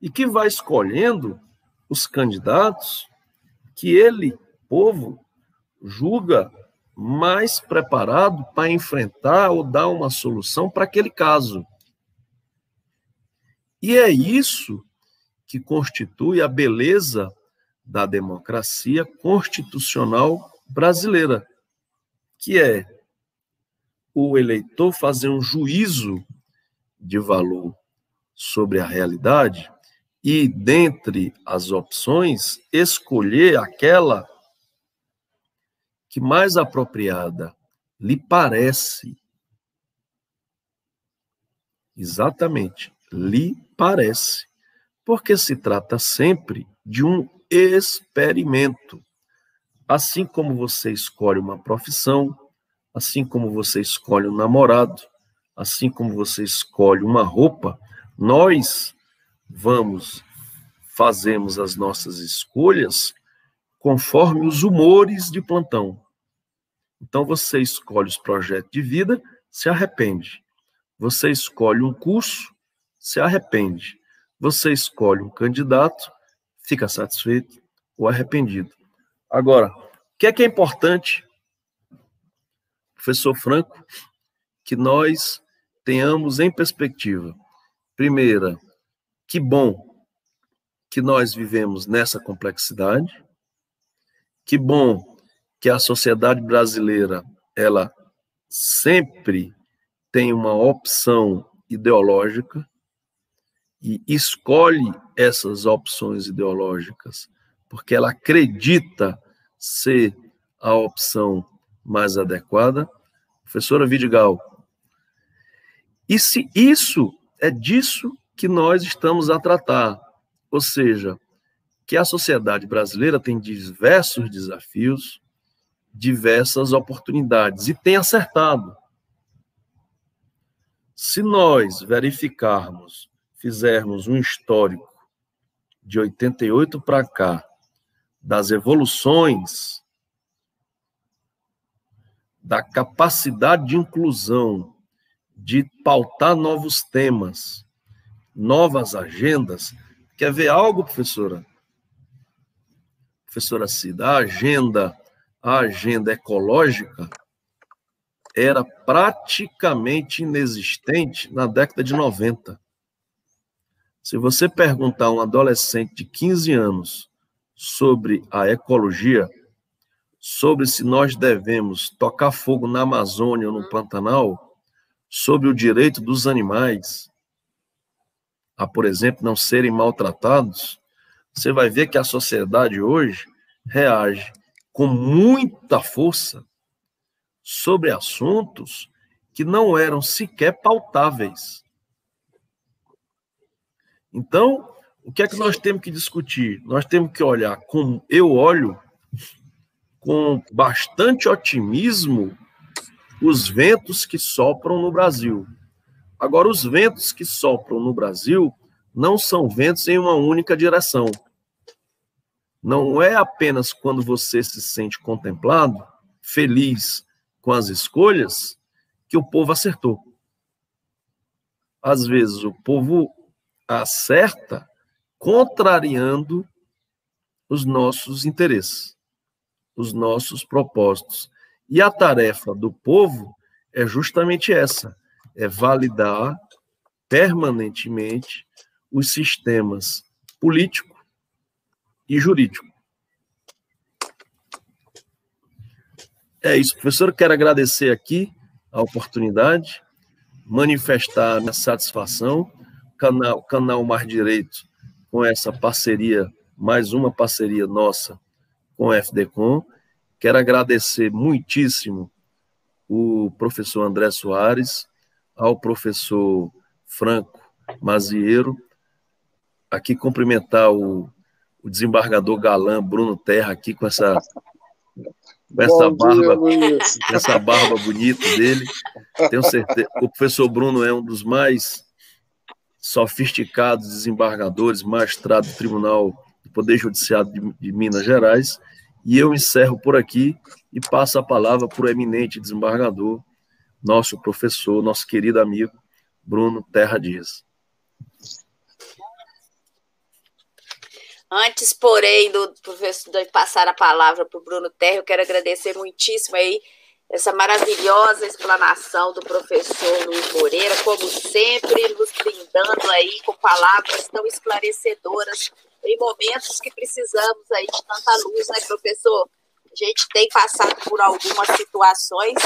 e que vai escolhendo os candidatos que ele, povo, julga mais preparado para enfrentar ou dar uma solução para aquele caso. E é isso que constitui a beleza da democracia constitucional brasileira, que é o eleitor fazer um juízo de valor sobre a realidade e, dentre as opções, escolher aquela que mais apropriada lhe parece. Exatamente, lhe parece. Porque se trata sempre de um experimento. Assim como você escolhe uma profissão, assim como você escolhe um namorado, assim como você escolhe uma roupa, nós vamos, fazemos as nossas escolhas conforme os humores de plantão. Então você escolhe os projetos de vida, se arrepende. Você escolhe um curso, se arrepende. Você escolhe um candidato, fica satisfeito ou arrependido. Agora, o que é que é importante, professor Franco, que nós tenhamos em perspectiva? Primeira, que bom que nós vivemos nessa complexidade. Que bom que a sociedade brasileira ela sempre tem uma opção ideológica e escolhe essas opções ideológicas porque ela acredita ser a opção mais adequada. Professora Vidigal, e se isso é disso que nós estamos a tratar. Ou seja, que a sociedade brasileira tem diversos desafios, diversas oportunidades e tem acertado. Se nós verificarmos, fizermos um histórico de 88 para cá das evoluções da capacidade de inclusão, de pautar novos temas, novas agendas. Quer ver algo, professora? Professora Cida, a agenda, a agenda ecológica era praticamente inexistente na década de 90. Se você perguntar a um adolescente de 15 anos sobre a ecologia, sobre se nós devemos tocar fogo na Amazônia ou no Pantanal, sobre o direito dos animais a, por exemplo, não serem maltratados, você vai ver que a sociedade hoje reage com muita força sobre assuntos que não eram sequer pautáveis. Então, o que é que nós temos que discutir? Nós temos que olhar como eu olho com bastante otimismo os ventos que sopram no Brasil. Agora, os ventos que sopram no Brasil não são ventos em uma única direção. Não é apenas quando você se sente contemplado, feliz com as escolhas, que o povo acertou. Às vezes o povo acerta contrariando os nossos interesses, os nossos propósitos. E a tarefa do povo é justamente essa: é validar permanentemente os sistemas político e jurídico. É isso, professor. Quero agradecer aqui a oportunidade, manifestar minha satisfação, canal, canal Mar Direito, com essa parceria, mais uma parceria nossa com o FDCom. Quero agradecer muitíssimo o professor André Soares, ao professor Franco Mazieiro, aqui cumprimentar o, o desembargador galã Bruno Terra aqui com essa com essa Bom barba, dia, essa barba bonita dele. Tenho certeza. O professor Bruno é um dos mais sofisticados desembargadores, magistrado do Tribunal do Poder Judiciário de, de Minas Gerais. E eu encerro por aqui e passo a palavra para o eminente desembargador, nosso professor, nosso querido amigo, Bruno Terra Dias. Antes, porém, do professor de passar a palavra para o Bruno Terra, eu quero agradecer muitíssimo aí essa maravilhosa explanação do professor Luiz Moreira, como sempre, nos brindando aí com palavras tão esclarecedoras em momentos que precisamos aí de tanta luz, né, professor? A gente tem passado por algumas situações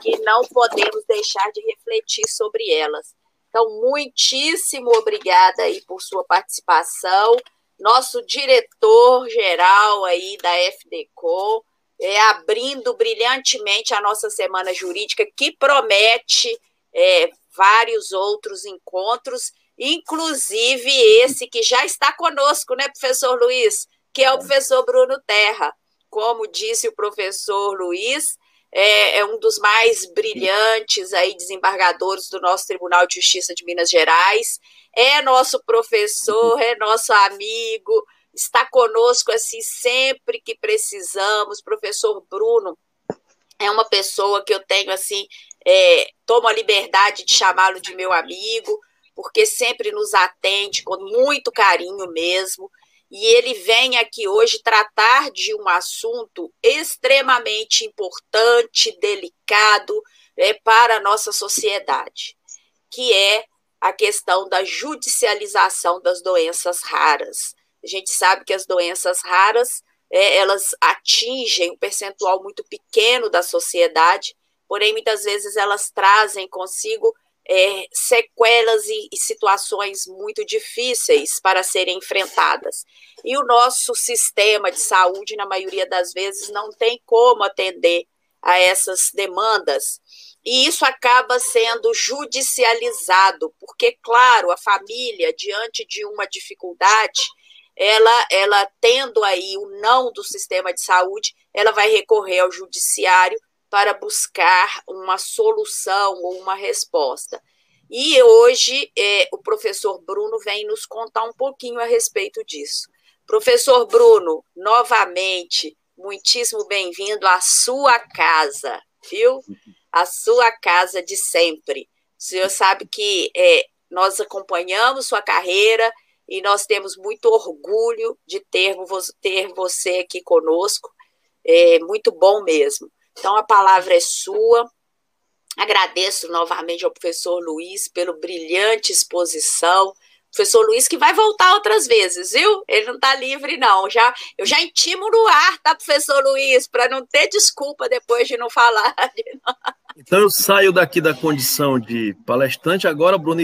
que não podemos deixar de refletir sobre elas. Então, muitíssimo obrigada aí por sua participação nosso diretor-geral aí da FDCO, é, abrindo brilhantemente a nossa semana jurídica, que promete é, vários outros encontros, inclusive esse que já está conosco, né, professor Luiz? Que é o professor Bruno Terra. Como disse o professor Luiz, é, é, um dos mais brilhantes aí desembargadores do nosso Tribunal de Justiça de Minas Gerais é nosso professor, é nosso amigo, está conosco assim sempre que precisamos. Professor Bruno é uma pessoa que eu tenho assim, é, tomo a liberdade de chamá-lo de meu amigo, porque sempre nos atende com muito carinho mesmo. E ele vem aqui hoje tratar de um assunto extremamente importante, delicado é, para a nossa sociedade, que é a questão da judicialização das doenças raras. A gente sabe que as doenças raras é, elas atingem um percentual muito pequeno da sociedade, porém muitas vezes elas trazem consigo é, sequelas e, e, situações muito difíceis para serem enfrentadas. E o nosso sistema de saúde, na maioria das vezes, não tem como atender a essas demandas e isso acaba sendo judicializado, porque, claro, a família, diante de uma dificuldade, ela, ela tendo aí o não do sistema de saúde, ela vai recorrer ao judiciário para buscar uma solução ou uma resposta. E hoje é, o professor Bruno vem nos contar um pouquinho a respeito disso. Professor Bruno, novamente, muitíssimo bem-vindo à sua casa. viu? A sua casa de sempre. O senhor sabe que é, nós acompanhamos sua carreira e nós temos muito orgulho de ter, ter você aqui conosco. É muito bom mesmo. Então, a palavra é sua. Agradeço novamente ao professor Luiz pela brilhante exposição. Professor Luiz que vai voltar outras vezes, viu? Ele não está livre, não. Já, eu já intimo no ar, tá, professor Luiz, para não ter desculpa depois de não falar. Então eu saio daqui da condição de palestrante, agora, Bruno,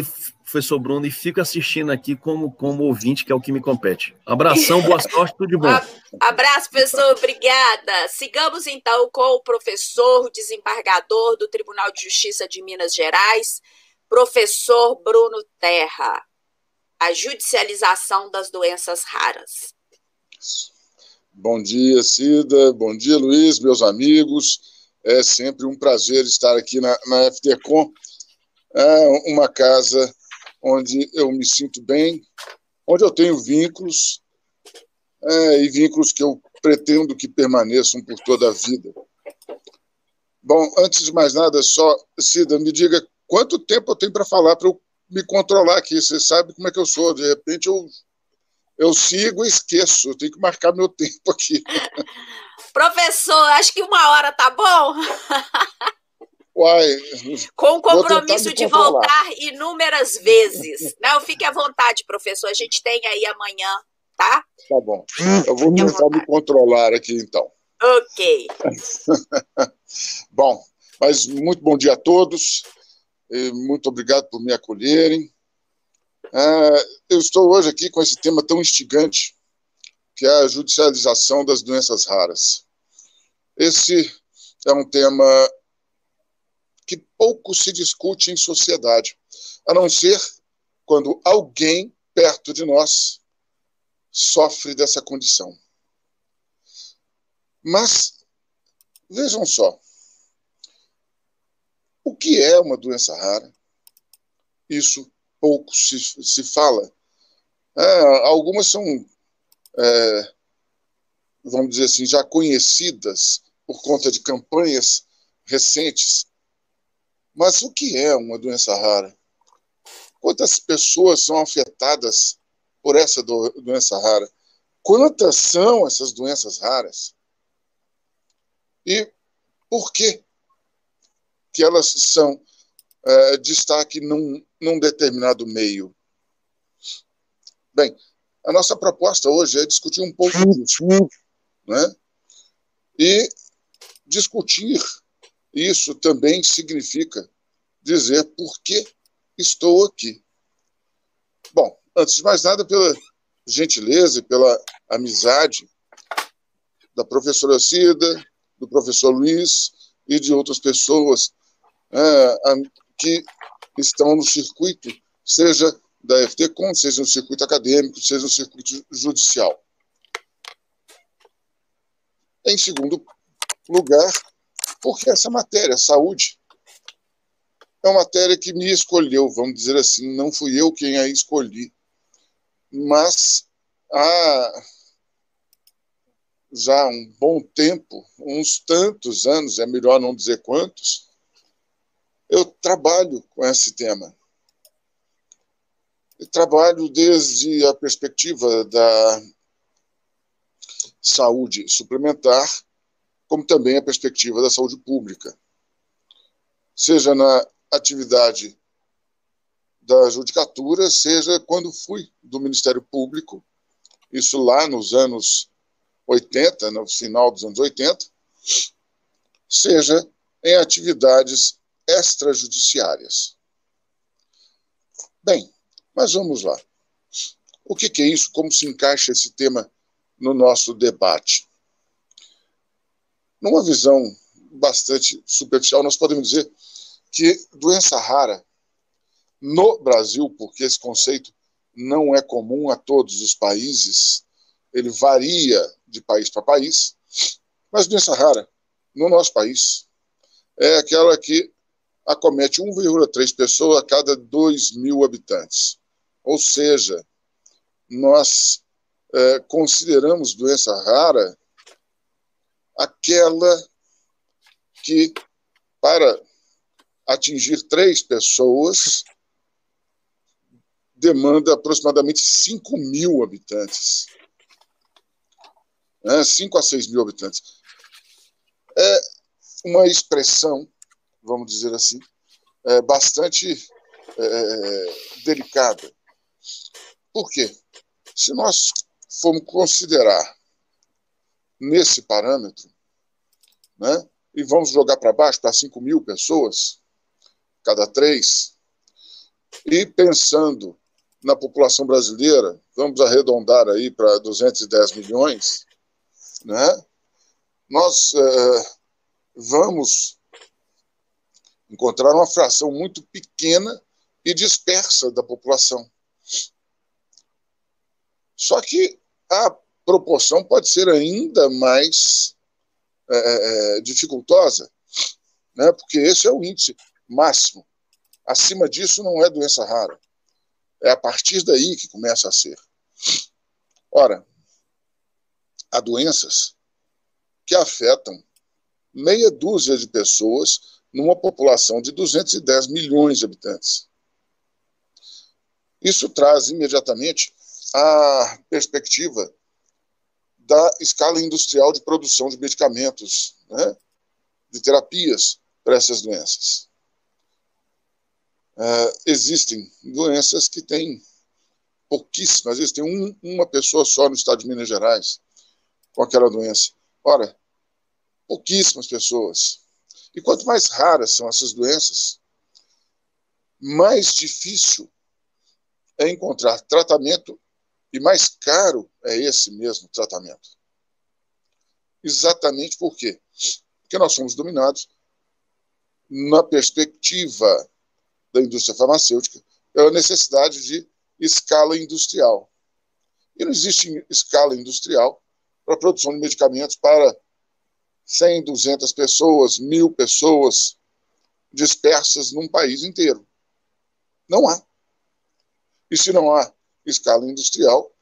professor Bruno, e fico assistindo aqui como, como ouvinte, que é o que me compete. Abração, boa sorte, tudo de bom. Abraço, professor, obrigada. Sigamos então com o professor desembargador do Tribunal de Justiça de Minas Gerais, professor Bruno Terra. A judicialização das doenças raras. Bom dia, Cida. Bom dia, Luiz, meus amigos. É sempre um prazer estar aqui na, na FTCom, é uma casa onde eu me sinto bem, onde eu tenho vínculos, é, e vínculos que eu pretendo que permaneçam por toda a vida. Bom, antes de mais nada, só, Cida, me diga quanto tempo eu tenho para falar para eu me controlar aqui. Você sabe como é que eu sou. De repente eu, eu sigo e esqueço. Eu tenho que marcar meu tempo aqui. Professor, acho que uma hora tá bom. Uai, Com o compromisso de voltar inúmeras vezes. Não, fique à vontade, professor. A gente tem aí amanhã, tá? Tá bom. Eu vou tentar me controlar aqui, então. Ok. bom, mas muito bom dia a todos. muito obrigado por me acolherem. É, eu estou hoje aqui com esse tema tão instigante, que é a judicialização das doenças raras. Esse é um tema que pouco se discute em sociedade, a não ser quando alguém perto de nós sofre dessa condição. Mas, vejam só, o que é uma doença rara? Isso pouco se, se fala. É, algumas são, é, vamos dizer assim, já conhecidas por conta de campanhas recentes mas o que é uma doença rara? Quantas pessoas são afetadas por essa do, doença rara? Quantas são essas doenças raras? E por que, que elas são é, destaque num, num determinado meio? Bem, a nossa proposta hoje é discutir um pouco disso. Né? E discutir isso também significa dizer por que estou aqui. Bom, antes de mais nada, pela gentileza e pela amizade da professora Cida, do professor Luiz e de outras pessoas é, que estão no circuito, seja da FTCom, seja no circuito acadêmico, seja no circuito judicial. Em segundo lugar, porque essa matéria, saúde, é uma matéria que me escolheu, vamos dizer assim, não fui eu quem a escolhi, mas há já um bom tempo, uns tantos anos, é melhor não dizer quantos, eu trabalho com esse tema. Eu trabalho desde a perspectiva da saúde suplementar como também a perspectiva da saúde pública, seja na atividade da judicatura, seja quando fui do Ministério Público, isso lá nos anos 80, no final dos anos 80, seja em atividades extrajudiciárias. Bem, mas vamos lá. O que, é isso? Como se encaixa esse tema no nosso debate? Numa visão bastante superficial, nós podemos dizer que doença rara no Brasil, porque esse conceito não é comum a todos os países, ele varia de país para país, mas doença rara no nosso país é aquela que acomete 1,3 pessoas a cada 2 mil habitantes. Ou seja, nós é, consideramos doença rara aquela que para atingir três pessoas demanda aproximadamente 5 mil habitantes. Né? 5 a 6 mil habitantes. É uma expressão, vamos dizer assim, é bastante é, delicada. Por quê? Se nós formos considerar nesse parâmetro, né, e vamos jogar para baixo para 5 mil pessoas, cada três, e pensando na população brasileira, vamos arredondar aí para 210 milhões, né? nós é, vamos encontrar uma fração muito pequena e dispersa da população. Só que a proporção pode ser ainda mais é, dificultosa, né? porque esse é o índice máximo. Acima disso não é doença rara. É a partir daí que começa a ser. Ora, há doenças que afetam meia dúzia de pessoas numa população de 210 milhões de habitantes. Isso traz imediatamente a perspectiva da escala industrial de produção de medicamentos, né, de terapias para essas doenças. Uh, existem doenças que têm pouquíssimas, às vezes tem um, uma pessoa só no estado de Minas Gerais com aquela doença. Ora, pouquíssimas pessoas. E quanto mais raras são essas doenças, mais difícil é encontrar tratamento e mais caro é esse mesmo tratamento. Exatamente por quê? Porque nós somos dominados na perspectiva da indústria farmacêutica pela necessidade de escala industrial. E não existe escala industrial para a produção de medicamentos para 100, 200 pessoas, mil pessoas dispersas num país inteiro. Não há. E se não há escala industrial,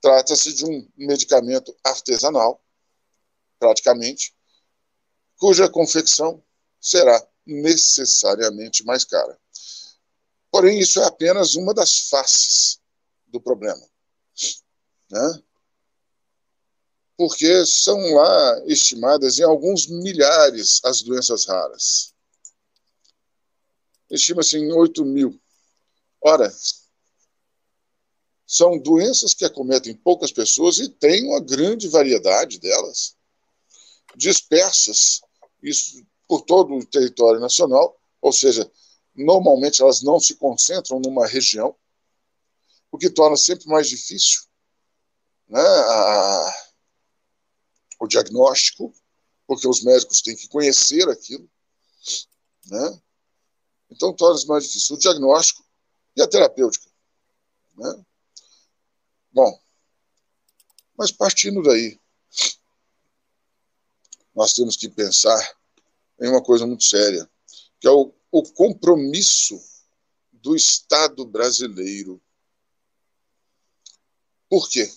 trata-se de um medicamento artesanal, praticamente, cuja confecção será necessariamente mais cara. Porém, isso é apenas uma das faces do problema. Né? Porque são lá estimadas em alguns milhares as doenças raras. Estima-se em 8 mil. Ora, são doenças que acometem poucas pessoas e tem uma grande variedade delas, dispersas isso, por todo o território nacional, ou seja, normalmente elas não se concentram numa região, o que torna sempre mais difícil né, a, o diagnóstico, porque os médicos têm que conhecer aquilo. Né? Então, torna-se mais difícil o diagnóstico e a terapêutica. Né? Bom, mas partindo daí, nós temos que pensar em uma coisa muito séria, que é o o compromisso do Estado brasileiro. Por quê?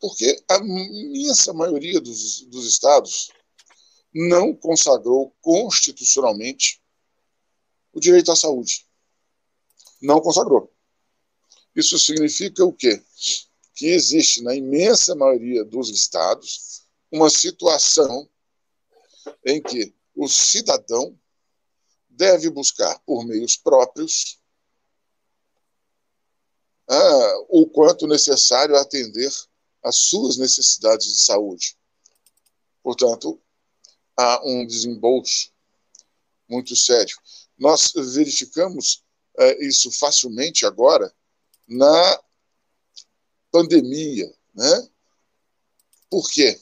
Porque a imensa maioria dos, dos estados não consagrou constitucionalmente o direito à saúde. Não consagrou. Isso significa o quê? Que existe na imensa maioria dos estados uma situação em que o cidadão deve buscar por meios próprios ah, o quanto necessário atender às suas necessidades de saúde. Portanto, há um desembolso muito sério. Nós verificamos eh, isso facilmente agora na pandemia. Né? Por quê?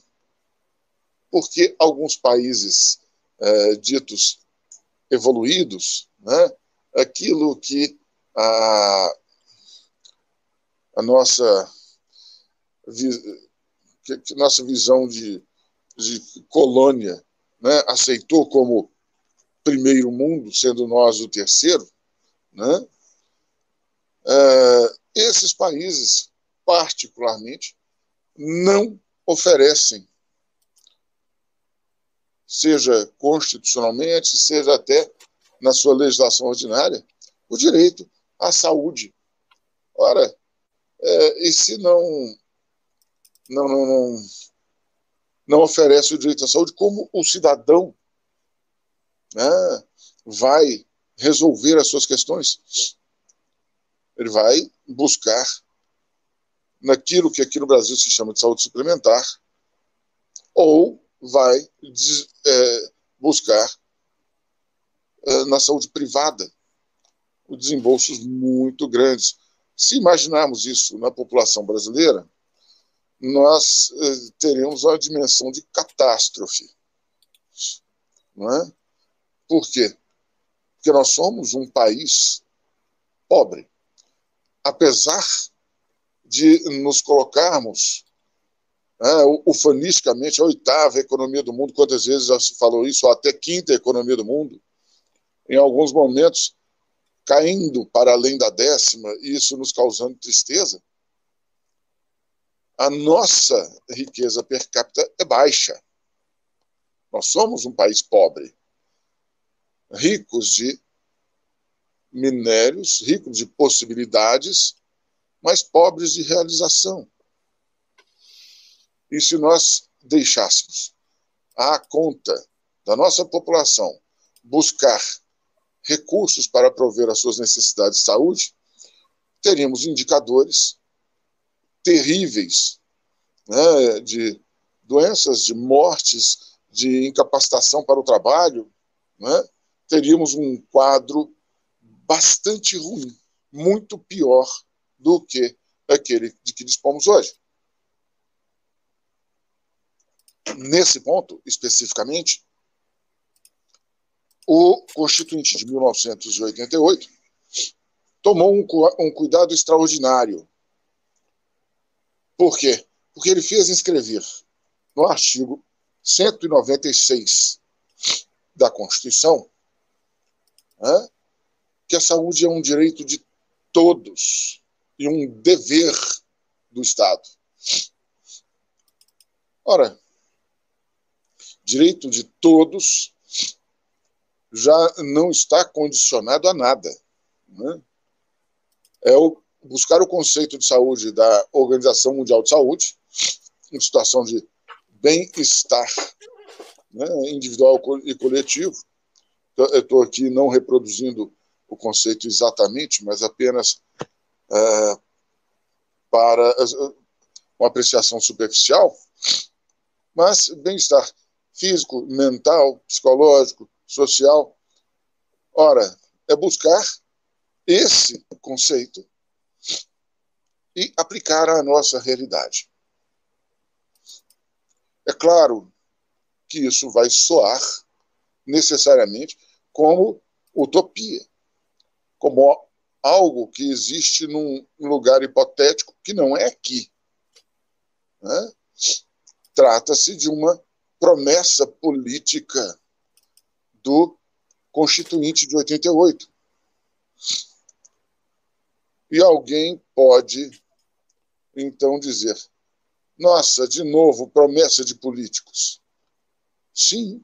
Porque alguns países é, ditos evoluídos, né? aquilo que a, a nossa, que, nossa visão de, de colônia né? aceitou como primeiro mundo, sendo nós o terceiro, né? É, esses países, particularmente, não oferecem seja constitucionalmente, seja até na sua legislação ordinária, o direito à saúde. Ora, é, e se não, não, não, não, não oferece o direito à saúde, como o cidadão né, vai resolver as suas questões? Ele vai buscar naquilo que aqui no Brasil se chama de saúde suplementar, ou vai é, buscar é, na saúde privada desembolsos muito grandes. Se imaginarmos isso na população brasileira, nós é, teremos uma dimensão de catástrofe. Não é? Por quê? Porque nós somos um país pobre. Apesar de nos colocarmos né, ufanisticamente a oitava economia do mundo, quantas vezes já se falou isso, ou até quinta economia do mundo, em alguns momentos caindo para além da décima, e isso nos causando tristeza, a nossa riqueza per capita é baixa. Nós somos um país pobre, ricos de minérios, ricos de possibilidades, mas pobres de realização. E se nós deixássemos à conta da nossa população buscar recursos para prover as suas necessidades de saúde, teríamos indicadores terríveis né, de doenças, de mortes, de incapacitação para o trabalho, né, teríamos um quadro bastante ruim, muito pior do que aquele de que dispomos hoje. Nesse ponto, especificamente, o Constituinte de 1988 tomou um, um cuidado extraordinário. Por quê? Porque ele fez inscrever no artigo 196 da Constituição né, que a saúde é um direito de todos e um dever do Estado. Ora, direito de todos já não está condicionado a nada. Né? É o, buscar o conceito de saúde da Organização Mundial de Saúde, em situação de bem-estar né, individual e coletivo. Eu estou aqui não reproduzindo o conceito exatamente, mas apenas é, para uma apreciação superficial, mas bem-estar físico, mental, psicológico, social. Ora, é buscar esse conceito e aplicar à nossa realidade. É claro que isso vai soar necessariamente como utopia, como algo que existe num lugar hipotético que não é aqui. Né? Trata-se de uma promessa política do Constituinte de 88. E alguém pode, então, dizer: nossa, de novo, promessa de políticos. Sim,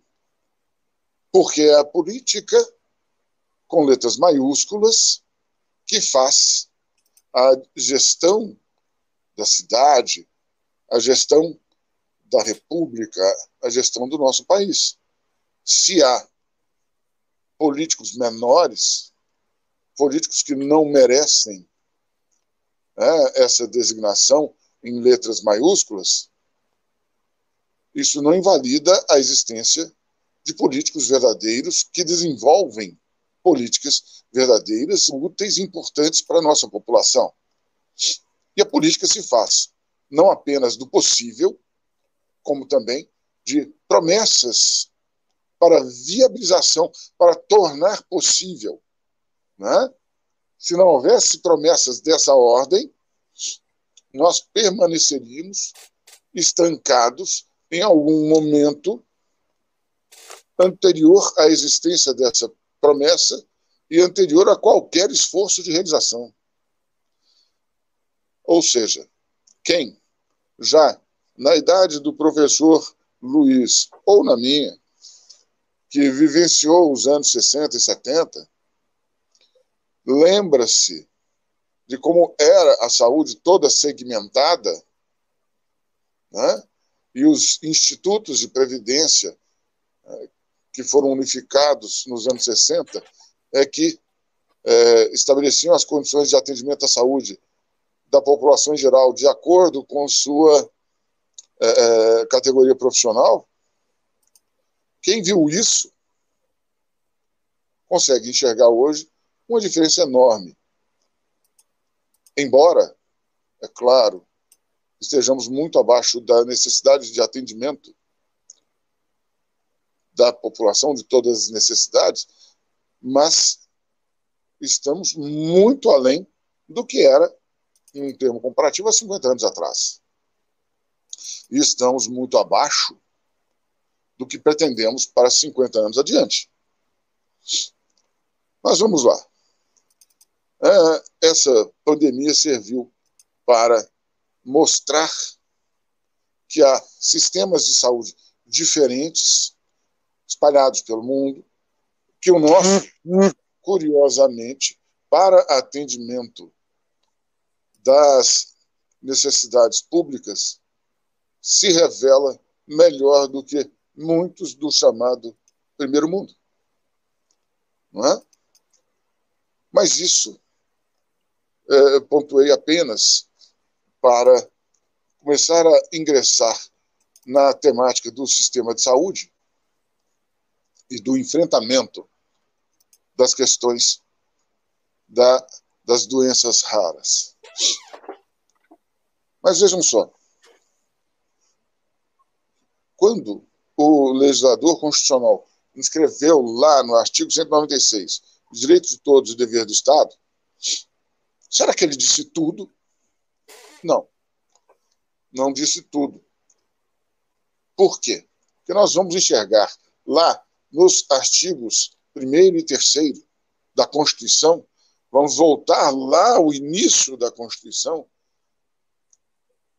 porque a política, com letras maiúsculas, que faz a gestão da cidade, a gestão da república, a gestão do nosso país. Se há políticos menores, políticos que não merecem é, essa designação em letras maiúsculas, isso não invalida a existência de políticos verdadeiros que desenvolvem políticas verdadeiras, úteis e importantes para a nossa população. E a política se faz não apenas do possível, como também de promessas para viabilização, para tornar possível. Né? Se não houvesse promessas dessa ordem, nós permaneceríamos estancados em algum momento anterior à existência dessa promessa e anterior a qualquer esforço de realização. Ou seja, quem já na idade do professor Luiz ou na minha que vivenciou os anos 60 e 70, lembra-se de como era a saúde toda segmentada, né? e os institutos de previdência eh, que foram unificados nos anos 60 é que é, estabeleciam as condições de atendimento à saúde da população em geral de acordo com sua é, é, categoria profissional, quem viu isso consegue enxergar hoje uma diferença enorme. Embora, é claro, estejamos muito abaixo da necessidade de atendimento da população, de todas as necessidades, mas estamos muito além do que era, em termo comparativo, há 50 anos atrás. E estamos muito abaixo do que pretendemos para 50 anos adiante. Mas vamos lá. É, essa pandemia serviu para mostrar que há sistemas de saúde diferentes espalhados pelo mundo, que o nosso, curiosamente, para atendimento das necessidades públicas, se revela melhor do que muitos do chamado primeiro mundo. Não é? Mas isso é, pontuei apenas para começar a ingressar na temática do sistema de saúde e do enfrentamento das questões da, das doenças raras. Mas vejam só, quando o legislador constitucional inscreveu lá no artigo 196 o direito de todos e o dever do Estado, será que ele disse tudo? Não. Não disse tudo. Por quê? Porque nós vamos enxergar lá nos artigos 1 e 3 da Constituição, vamos voltar lá ao início da Constituição,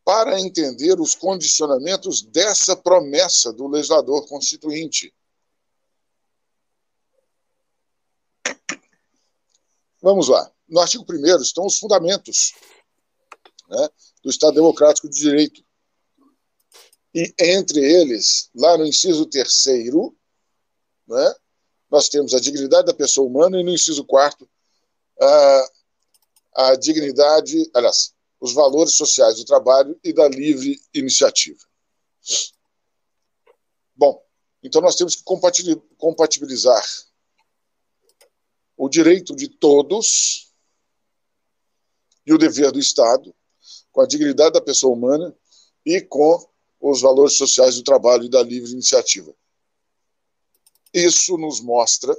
para entender os condicionamentos dessa promessa do legislador constituinte. Vamos lá. No artigo 1 estão os fundamentos né, do Estado Democrático de Direito. E entre eles, lá no inciso 3, né, nós temos a dignidade da pessoa humana e no inciso 4, a, a dignidade, aliás, os valores sociais do trabalho e da livre iniciativa. Bom, então nós temos que compatibilizar o direito de todos e o dever do Estado com a dignidade da pessoa humana e com os valores sociais do trabalho e da livre iniciativa. Isso nos mostra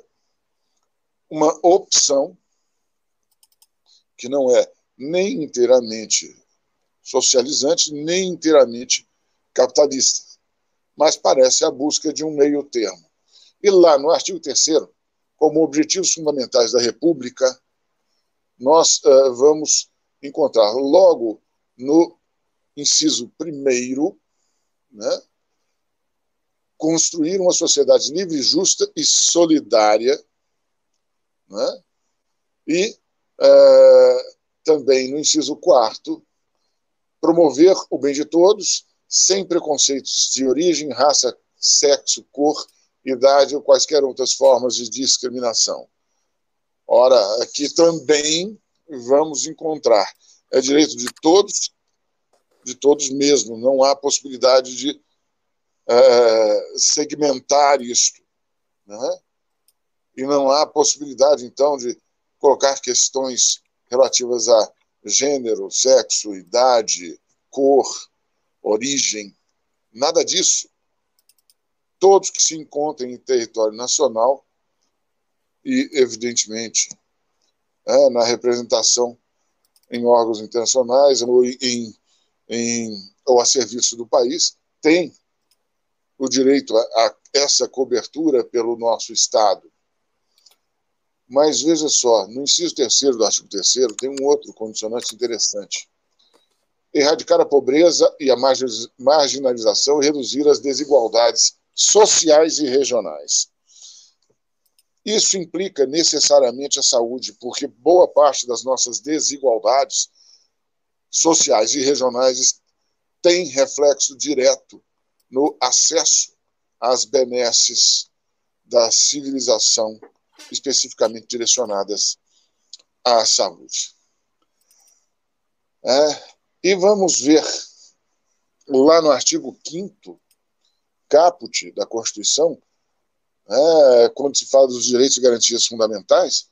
uma opção que não é nem inteiramente socializante, nem inteiramente capitalista, mas parece a busca de um meio termo. E lá no artigo 3 como objetivos fundamentais da República, nós uh, vamos encontrar logo no inciso primeiro, né, construir uma sociedade livre, justa e solidária, né, e uh, também no inciso quarto, promover o bem de todos, sem preconceitos de origem, raça, sexo, cor, idade ou quaisquer outras formas de discriminação. Ora, aqui também vamos encontrar é direito de todos, de todos mesmo, não há possibilidade de é, segmentar isto. Né? E não há possibilidade, então, de colocar questões relativas a gênero, sexo, idade, cor, origem, nada disso. Todos que se encontrem em território nacional e, evidentemente, é, na representação em órgãos internacionais ou, em, em, ou a serviço do país, têm o direito a, a essa cobertura pelo nosso Estado. Mas veja só, no inciso terceiro do artigo 3 tem um outro condicionante interessante. Erradicar a pobreza e a marginalização e reduzir as desigualdades sociais e regionais. Isso implica necessariamente a saúde, porque boa parte das nossas desigualdades sociais e regionais tem reflexo direto no acesso às benesses da civilização, especificamente direcionadas à saúde. É, e vamos ver lá no artigo 5 caput da Constituição, é, quando se fala dos direitos e garantias fundamentais,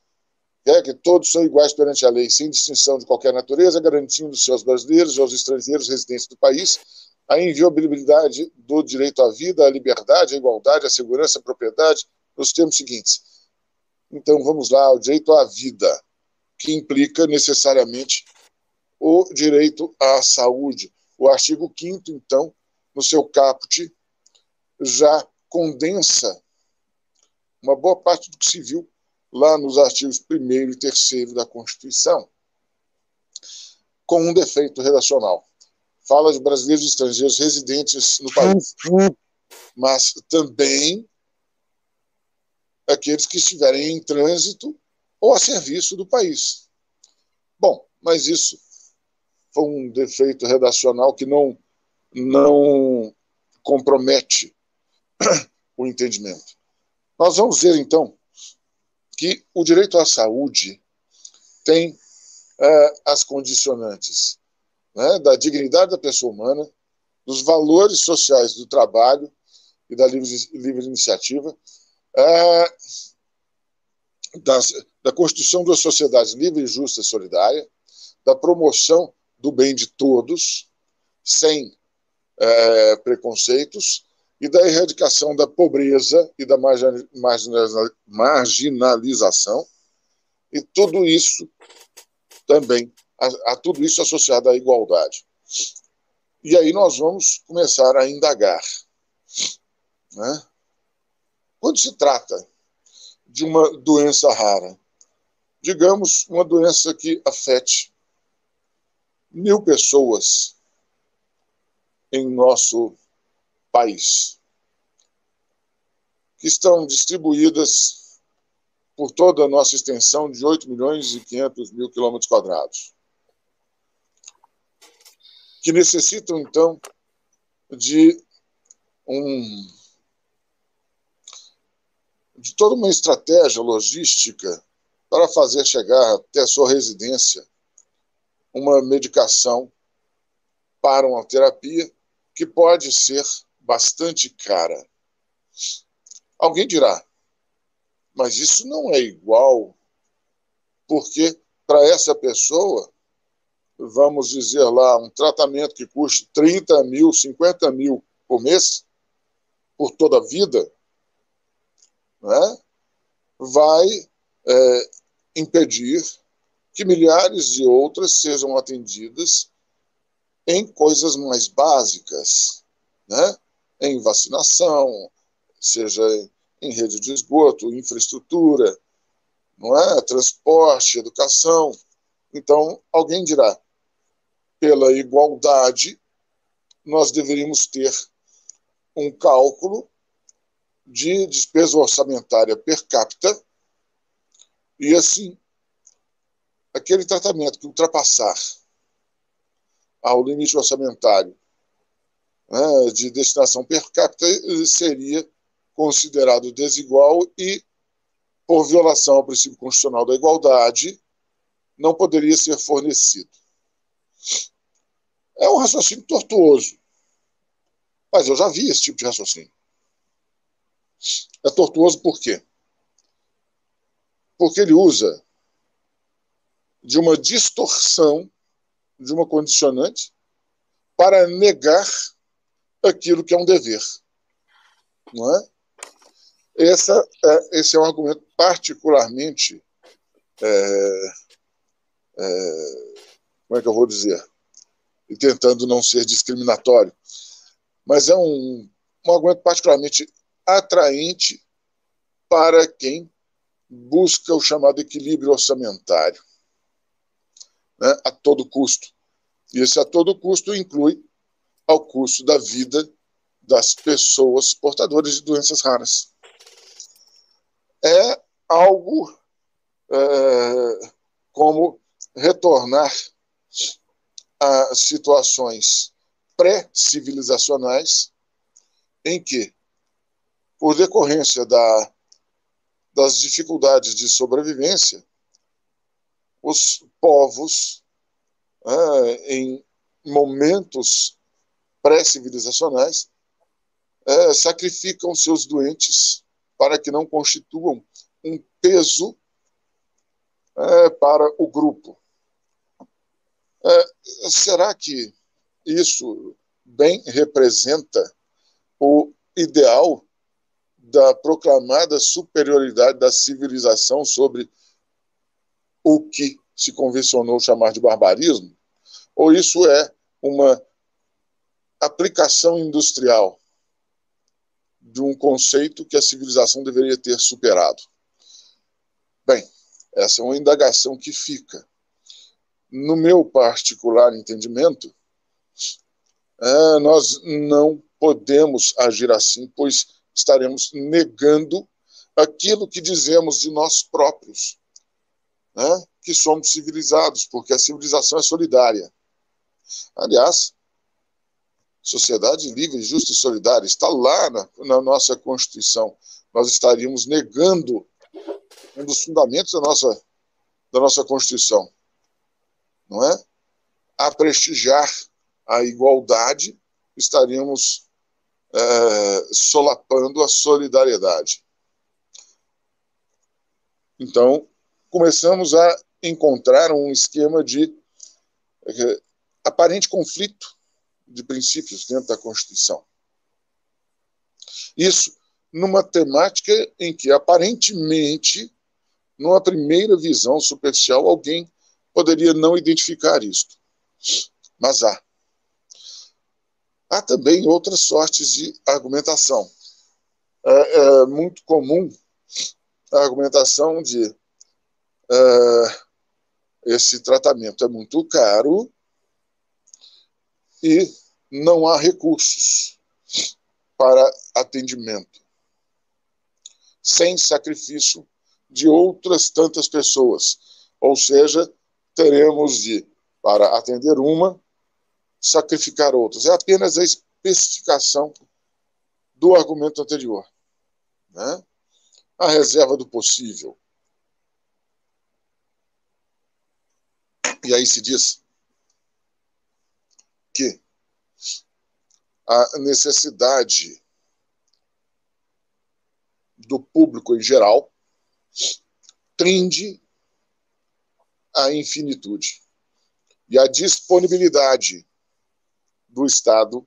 é que todos são iguais perante a lei, sem distinção de qualquer natureza, garantindo aos brasileiros e aos estrangeiros residentes do país a inviolabilidade do direito à vida, à liberdade, à igualdade, à segurança, à propriedade, nos termos seguintes. Então, vamos lá, o direito à vida, que implica necessariamente o direito à saúde. O artigo 5 então, no seu caput, já condensa uma boa parte do que se viu lá nos artigos 1 e 3 da Constituição, com um defeito redacional. Fala de brasileiros e estrangeiros residentes no país, mas também aqueles que estiverem em trânsito ou a serviço do país. Bom, mas isso foi um defeito redacional que não, não compromete o entendimento. Nós vamos ver, então, que o direito à saúde tem é, as condicionantes né, da dignidade da pessoa humana, dos valores sociais do trabalho e da livre, livre iniciativa, é, das, da constituição de uma sociedade livre, justa e solidária, da promoção do bem de todos, sem é, preconceitos, e da erradicação da pobreza e da marginalização, e tudo isso também, a, a tudo isso associado à igualdade. E aí nós vamos começar a indagar. Né? Quando se trata de uma doença rara, digamos uma doença que afete mil pessoas em nosso país, que estão distribuídas por toda a nossa extensão de 8 milhões e 500 mil quilômetros quadrados, que necessitam, então, de um de toda uma estratégia logística para fazer chegar até a sua residência uma medicação para uma terapia que pode ser bastante cara. Alguém dirá, mas isso não é igual, porque para essa pessoa, vamos dizer lá, um tratamento que custe 30 mil, 50 mil por mês, por toda a vida, né, vai é, impedir que milhares de outras sejam atendidas em coisas mais básicas, né? em vacinação, seja em rede de esgoto, infraestrutura, não é? transporte, educação. Então, alguém dirá, pela igualdade, nós deveríamos ter um cálculo de despesa orçamentária per capita e, assim, aquele tratamento que ultrapassar ao limite orçamentário né, de destinação per capita seria considerado desigual e, por violação ao princípio constitucional da igualdade, não poderia ser fornecido. É um raciocínio tortuoso. Mas eu já vi esse tipo de raciocínio. É tortuoso por quê? Porque ele usa de uma distorção de uma condicionante para negar aquilo que é um dever. Não é? Essa, é, esse é um argumento particularmente. É, é, como é que eu vou dizer? E tentando não ser discriminatório. Mas é um, um argumento particularmente atraente para quem busca o chamado equilíbrio orçamentário né, a todo custo. E esse a todo custo inclui ao custo da vida das pessoas portadoras de doenças raras. É algo é, como retornar a situações pré-civilizacionais em que, por decorrência da, das dificuldades de sobrevivência, os povos, é, em momentos pré-civilizacionais, é, sacrificam seus doentes para que não constituam um peso é, para o grupo. É, será que isso bem representa o ideal da proclamada superioridade da civilização sobre o que se convencionou chamar de barbarismo? Ou isso é uma aplicação industrial de um conceito que a civilização deveria ter superado? Bem, essa é uma indagação que fica. No meu particular entendimento, é, nós não podemos agir assim, pois estaremos negando aquilo que dizemos de nós próprios, né? que somos civilizados, porque a civilização é solidária. Aliás, sociedade livre, justa e solidária está lá na, na nossa Constituição. Nós estaríamos negando um dos fundamentos da nossa, da nossa Constituição, não é? A prestigiar a igualdade, estaríamos é, solapando a solidariedade. Então, começamos a encontrar um esquema de é, aparente conflito de princípios dentro da Constituição. Isso numa temática em que, aparentemente, numa primeira visão superficial, alguém poderia não identificar isto. Mas há. Há também outras sortes de argumentação. É, é muito comum a argumentação de é, esse tratamento é muito caro e não há recursos para atendimento, sem sacrifício de outras tantas pessoas. Ou seja, teremos de, para atender uma, sacrificar outras. É apenas a especificação do argumento anterior. Né? A reserva do possível. E aí se diz que a necessidade do público em geral tende à infinitude. E a disponibilidade do Estado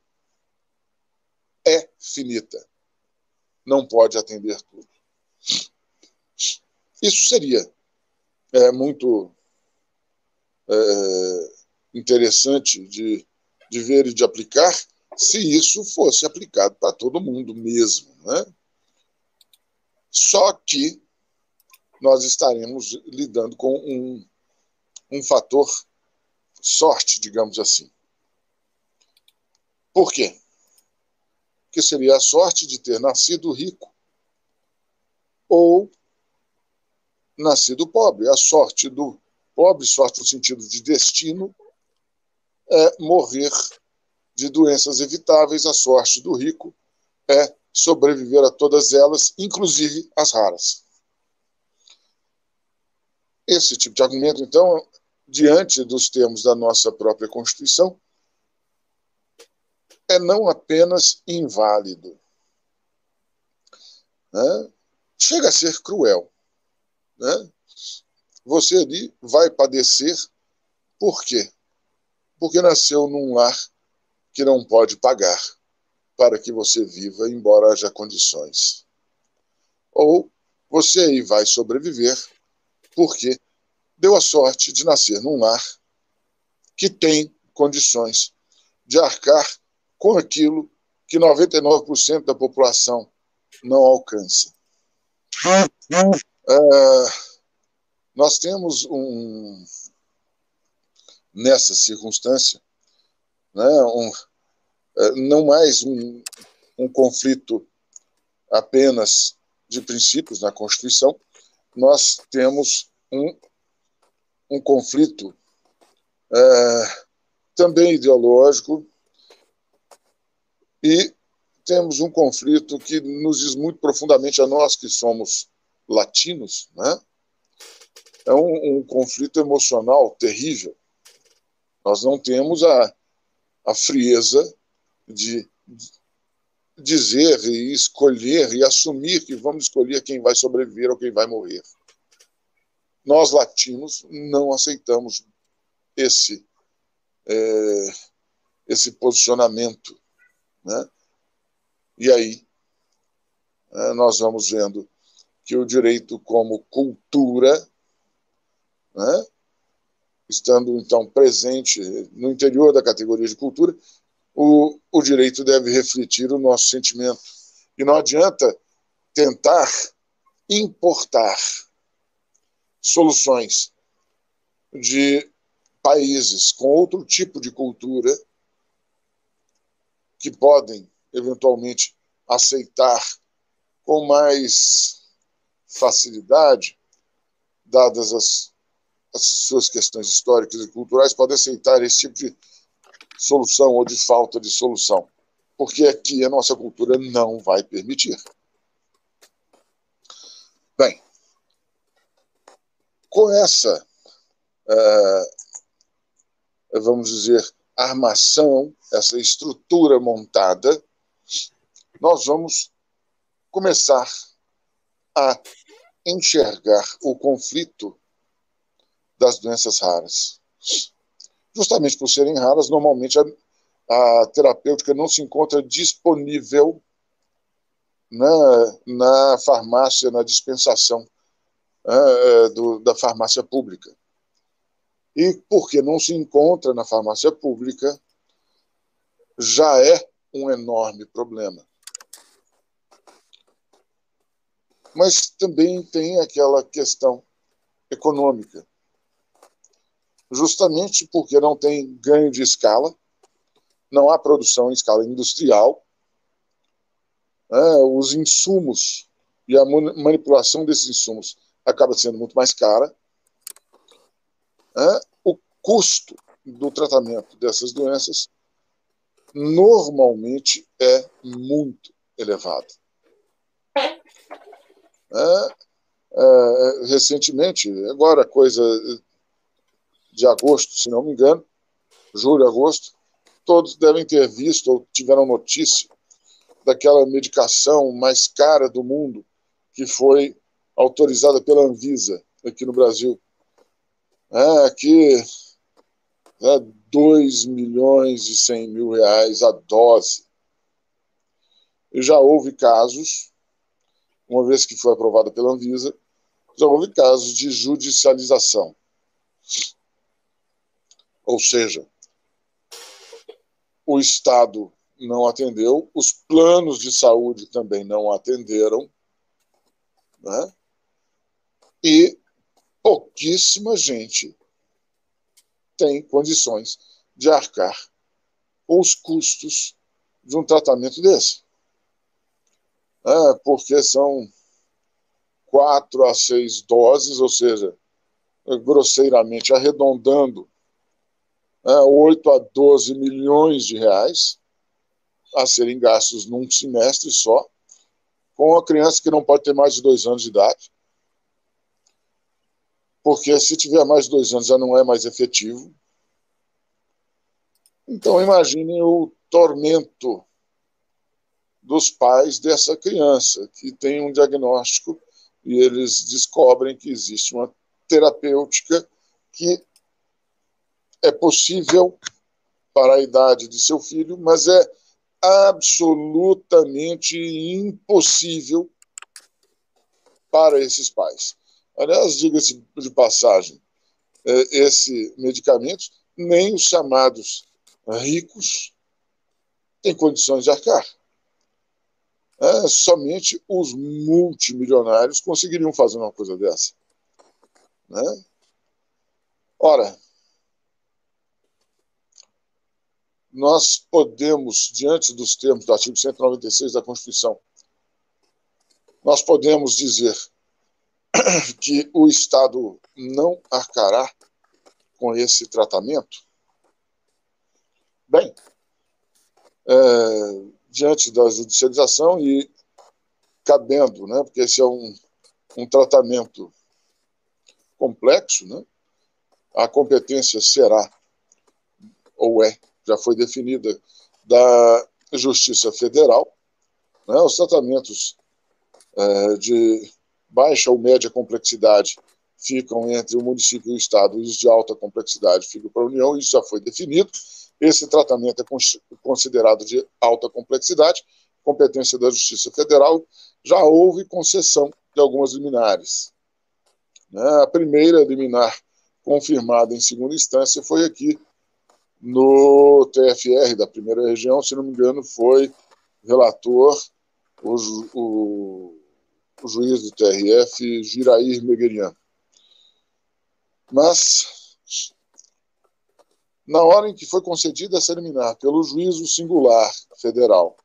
é finita. Não pode atender tudo. Isso seria é, muito é, interessante de, de ver e de aplicar se isso fosse aplicado para todo mundo mesmo. Né? Só que nós estaremos lidando com um, um fator sorte, digamos assim. Por quê? Porque seria a sorte de ter nascido rico ou nascido pobre. A sorte do pobre, sorte no sentido de destino, é morrer de doenças evitáveis. A sorte do rico é sobreviver a todas elas, inclusive as raras. Esse tipo de argumento, então, diante dos termos da nossa própria Constituição, é não apenas inválido, né? chega a ser cruel. Né? Você ali vai padecer por quê? Porque nasceu num lar que não pode pagar para que você viva, embora haja condições. Ou você aí vai sobreviver porque deu a sorte de nascer num lar que tem condições de arcar com aquilo que 99% da população não alcança. É, nós temos um, nessa circunstância, né, um, é, não mais um, um conflito apenas de princípios na Constituição, nós temos um, um conflito é, também ideológico e temos um conflito que nos diz muito profundamente a nós que somos latinos, né? É um, um conflito emocional terrível. Nós não temos a, a frieza de dizer e escolher e assumir que vamos escolher quem vai sobreviver ou quem vai morrer. Nós, latinos, não aceitamos esse, é, esse posicionamento. Né? E aí é, nós vamos vendo que o direito como cultura, né, estando então presente no interior da categoria de cultura, o, o direito deve refletir o nosso sentimento. E não adianta tentar importar soluções de países com outro tipo de cultura que podem eventualmente aceitar com mais facilidade, dadas as, as suas questões históricas e culturais, podem aceitar esse tipo de solução ou de falta de solução, porque aqui a nossa cultura não vai permitir. Bem, com essa, é, vamos dizer, armação, essa estrutura montada, nós vamos começar a enxergar o conflito das doenças raras. Justamente por serem raras, normalmente a, a terapêutica não se encontra disponível na, na farmácia, na dispensação é, do, da farmácia pública. E porque não se encontra na farmácia pública, já é um enorme problema. Mas também tem aquela questão econômica justamente porque não tem ganho de escala, não há produção em escala industrial, né, os insumos e a manipulação desses insumos acaba sendo muito mais cara. O custo do tratamento dessas doenças normalmente é muito elevado. É, é, recentemente, agora coisa de agosto, se não me engano, julho, agosto, todos devem ter visto ou tiveram notícia daquela medicação mais cara do mundo que foi autorizada pela Anvisa aqui no Brasil. É, que é 2 milhões e 100 mil reais a dose. E já houve casos, uma vez que foi aprovada pela Anvisa, já houve casos de judicialização. Ou seja, o Estado não atendeu, os planos de saúde também não atenderam, né? E pouquíssima gente tem condições de arcar com os custos de um tratamento desse. É, porque são quatro a seis doses, ou seja, grosseiramente arredondando, 8 a 12 milhões de reais a serem gastos num semestre só, com uma criança que não pode ter mais de dois anos de idade, porque se tiver mais dois anos já não é mais efetivo. Então imaginem o tormento dos pais dessa criança que tem um diagnóstico e eles descobrem que existe uma terapêutica que é possível para a idade de seu filho, mas é absolutamente impossível para esses pais. Aliás, diga-se de passagem, é, esse medicamento, nem os chamados ricos têm condições de arcar. É, somente os multimilionários conseguiriam fazer uma coisa dessa. Né? Ora, nós podemos, diante dos termos do artigo 196 da Constituição, nós podemos dizer que o Estado não arcará com esse tratamento? Bem, é, diante da judicialização e cabendo, né, porque esse é um, um tratamento complexo, né, a competência será, ou é, já foi definida, da Justiça Federal. Né, os tratamentos é, de baixa ou média complexidade ficam entre o município e o Estado, e os de alta complexidade ficam para a União, isso já foi definido. Esse tratamento é considerado de alta complexidade, competência da Justiça Federal. Já houve concessão de algumas liminares. Né? A primeira liminar confirmada em segunda instância foi aqui no TFR da primeira região, se não me engano, foi relator o, o, o juiz do TRF, Girair Meguerian. Mas, na hora em que foi concedida essa liminar pelo juízo singular federal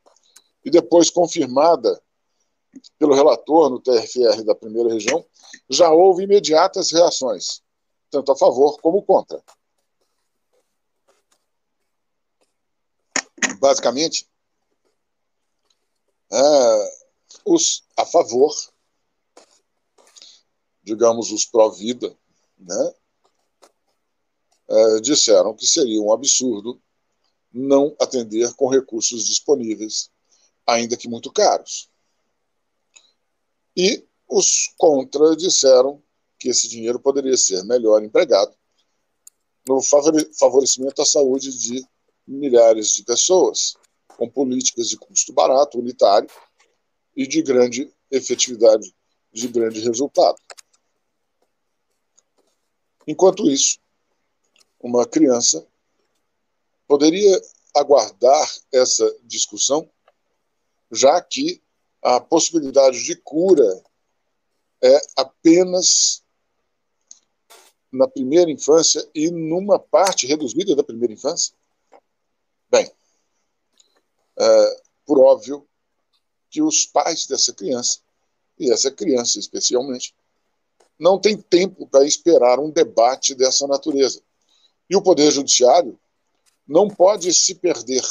e depois confirmada pelo relator no TRFR da primeira região, já houve imediatas reações, tanto a favor como contra. Basicamente, é, os a favor, digamos, os pró-vida, né, é, disseram que seria um absurdo não atender com recursos disponíveis, ainda que muito caros. E os contra disseram que esse dinheiro poderia ser melhor empregado no favorecimento à saúde de milhares de pessoas, com políticas de custo barato, unitário e de grande efetividade, de grande resultado. Enquanto isso, uma criança poderia aguardar essa discussão, já que a possibilidade de cura é apenas na primeira infância e numa parte reduzida da primeira infância? Bem, é, por óbvio que os pais dessa criança, e essa criança especialmente, não tem tempo para esperar um debate dessa natureza. E o Poder Judiciário não pode se perder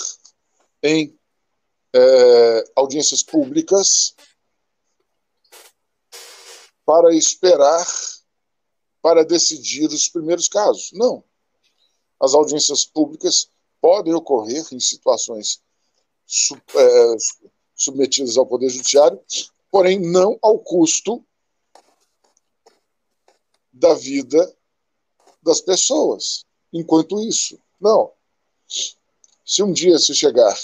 em é, audiências públicas para esperar para decidir os primeiros casos. Não. As audiências públicas podem ocorrer em situações é, submetidas ao Poder Judiciário, porém não ao custo da vida das pessoas. Enquanto isso, não. Se um dia se chegar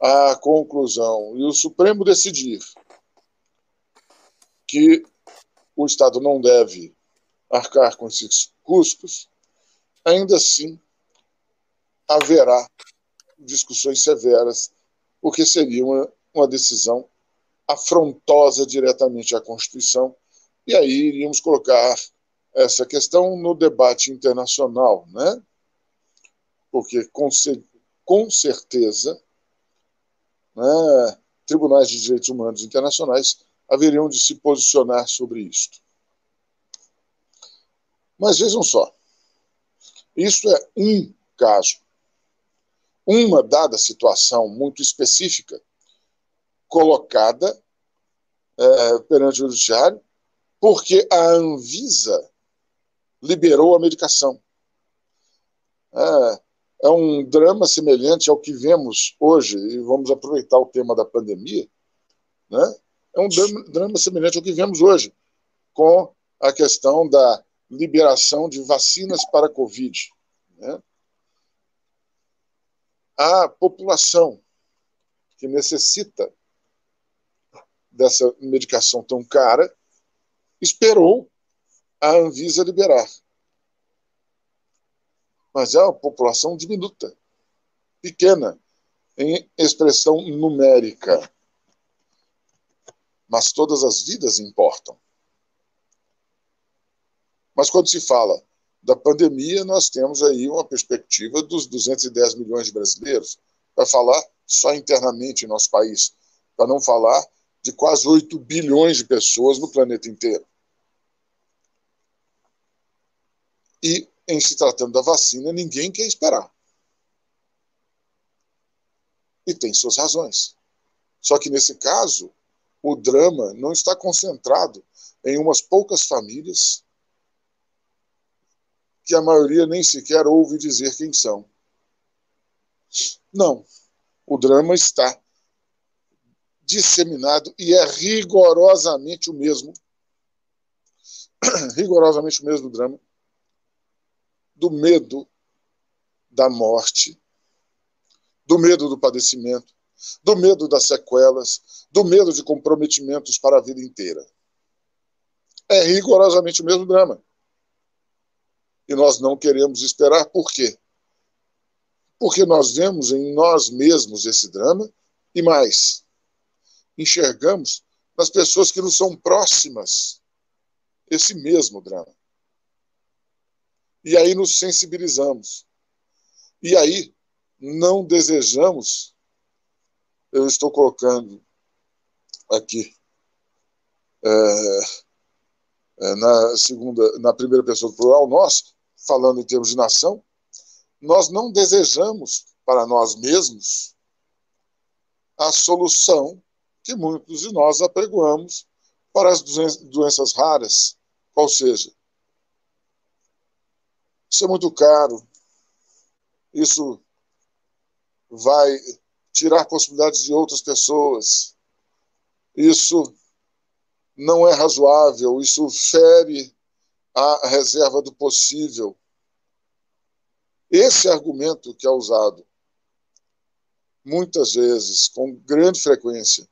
à conclusão e o Supremo decidir que o Estado não deve arcar com esses custos, ainda assim haverá discussões severas, porque seria uma, uma decisão afrontosa diretamente à Constituição, e aí iríamos colocar essa questão no debate internacional, né? Porque com, com certeza, né, tribunais de direitos humanos internacionais haveriam de se posicionar sobre isto. Mas vejam só, isso é um caso, uma dada situação muito específica colocada é, perante o judiciário, porque a Anvisa liberou a medicação. É, é um drama semelhante ao que vemos hoje, e vamos aproveitar o tema da pandemia, né? é um drama, drama semelhante ao que vemos hoje, com a questão da liberação de vacinas para a Covid. Né? A população que necessita dessa medicação tão cara esperou a Anvisa liberar. Mas é uma população diminuta, pequena, em expressão numérica. Mas todas as vidas importam. Mas quando se fala da pandemia, nós temos aí uma perspectiva dos 210 milhões de brasileiros, para falar só internamente em nosso país, para não falar de quase 8 bilhões de pessoas no planeta inteiro. E, em se tratando da vacina, ninguém quer esperar. E tem suas razões. Só que, nesse caso, o drama não está concentrado em umas poucas famílias que a maioria nem sequer ouve dizer quem são. Não. O drama está disseminado e é rigorosamente o mesmo rigorosamente o mesmo drama do medo da morte, do medo do padecimento, do medo das sequelas, do medo de comprometimentos para a vida inteira. É rigorosamente o mesmo drama. E nós não queremos esperar, por quê? Porque nós vemos em nós mesmos esse drama e mais, enxergamos nas pessoas que nos são próximas esse mesmo drama. E aí nos sensibilizamos. E aí não desejamos, eu estou colocando aqui é, é, na segunda, na primeira pessoa do plural, nós, falando em termos de nação, nós não desejamos para nós mesmos a solução que muitos de nós apregoamos para as doenças raras, qual seja. Isso é muito caro, isso vai tirar possibilidades de outras pessoas, isso não é razoável, isso fere a reserva do possível. Esse argumento que é usado muitas vezes, com grande frequência,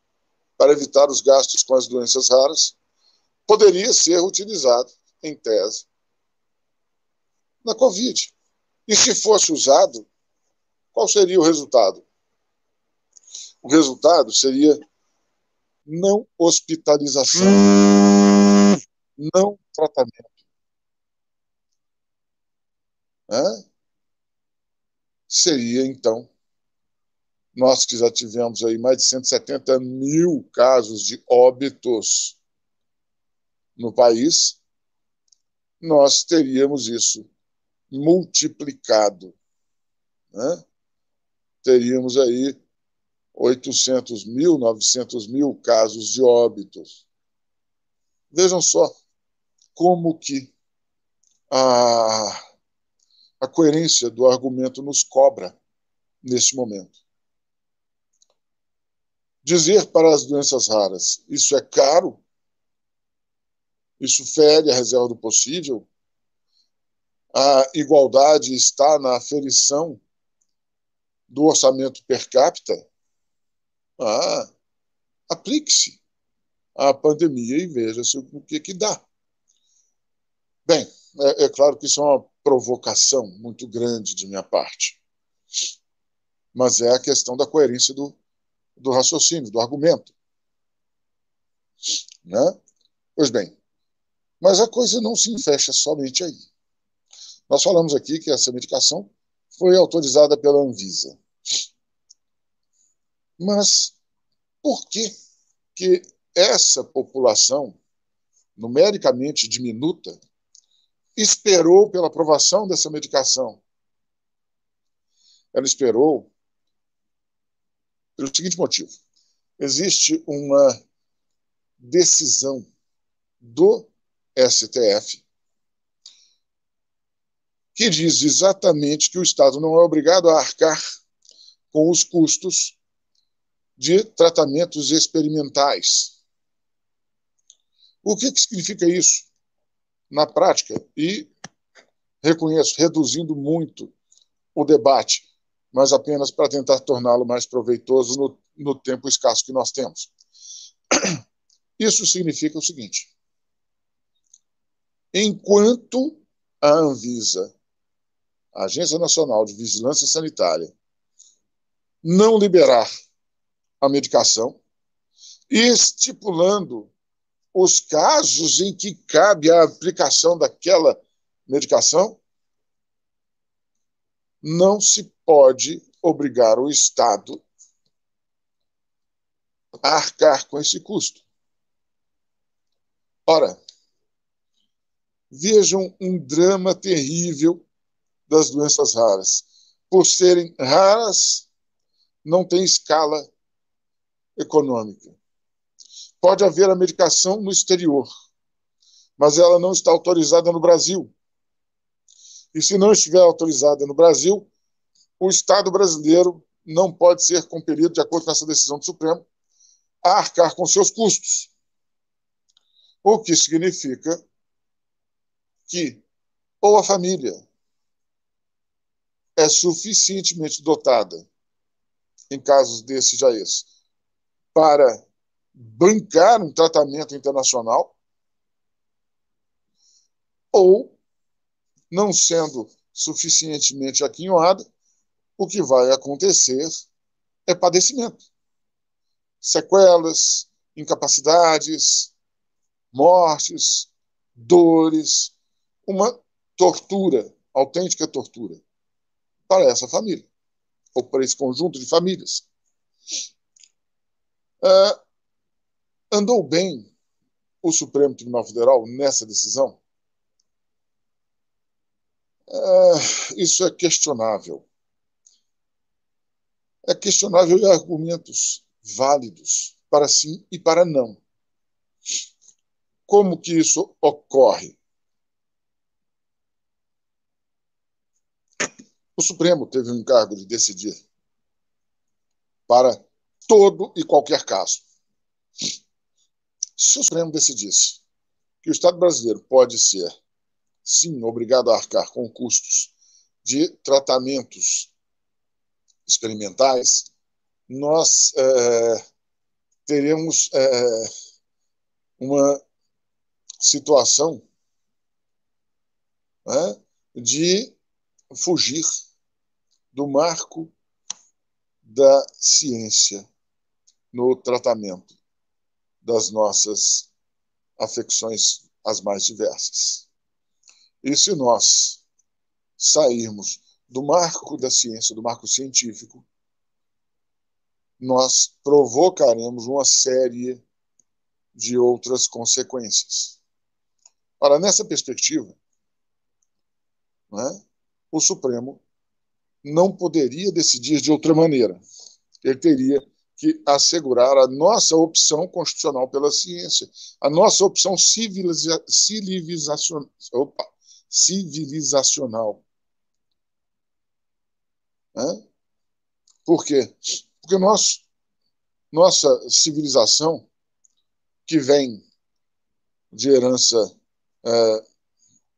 para evitar os gastos com as doenças raras, poderia ser utilizado, em tese, na Covid. E se fosse usado, qual seria o resultado? O resultado seria não hospitalização, não tratamento. Seria, então, nós que já tivemos aí mais de 170 mil casos de óbitos no país, nós teríamos isso multiplicado. Né? Teríamos aí 800 mil, 900 mil casos de óbitos. Vejam só como que a, a coerência do argumento nos cobra neste momento. Dizer para as doenças raras, isso é caro, isso fere a reserva do possível, a igualdade está na aferição do orçamento per capita, ah, aplique-se à pandemia e veja-se o que, que dá. Bem, é, é claro que isso é uma provocação muito grande de minha parte, mas é a questão da coerência do, do raciocínio, do argumento. Né? Pois bem, mas a coisa não se fecha somente aí. Nós falamos aqui que essa medicação foi autorizada pela Anvisa. Mas por que, que essa população, numericamente diminuta, esperou pela aprovação dessa medicação? Ela esperou pelo seguinte motivo: existe uma decisão do STF que diz exatamente que o Estado não é obrigado a arcar com os custos de tratamentos experimentais. O que, que significa isso? Na prática, e reconheço, reduzindo muito o debate, mas apenas para tentar torná-lo mais proveitoso no, no tempo escasso que nós temos. Isso significa o seguinte: enquanto a Anvisa, a Agência Nacional de Vigilância Sanitária, não liberar a medicação, estipulando os casos em que cabe a aplicação daquela medicação, não se pode obrigar o Estado a arcar com esse custo. Ora, Vejam um drama terrível das doenças raras. Por serem raras, não tem escala econômica. Pode haver a medicação no exterior, mas ela não está autorizada no Brasil. E se não estiver autorizada no Brasil, o Estado brasileiro não pode ser compelido, de acordo com essa decisão do Supremo, a arcar com seus custos. O que significa que ou a família é suficientemente dotada, em casos desses já esse, para bancar um tratamento internacional, ou, não sendo suficientemente aquinhoada, o que vai acontecer é padecimento. Sequelas, incapacidades, mortes, dores, uma tortura, autêntica tortura, para essa família, ou para esse conjunto de famílias. Uh, andou bem o Supremo Tribunal Federal nessa decisão? Uh, isso é questionável. É questionável e argumentos válidos para sim e para não. Como que isso ocorre? O Supremo teve o encargo de decidir para todo e qualquer caso. Se o Supremo decidisse que o Estado brasileiro pode ser, sim, obrigado a arcar com custos de tratamentos experimentais, nós é, teremos é, uma situação né, de fugir do marco da ciência no tratamento das nossas afecções as mais diversas. E se nós sairmos do marco da ciência, do marco científico, nós provocaremos uma série de outras consequências. Ora, nessa perspectiva, né, o Supremo não poderia decidir de outra maneira. Ele teria que assegurar a nossa opção constitucional pela ciência, a nossa opção civiliza. Opa, civilizacional. Né? Por quê? Porque nós, nossa civilização, que vem de herança é,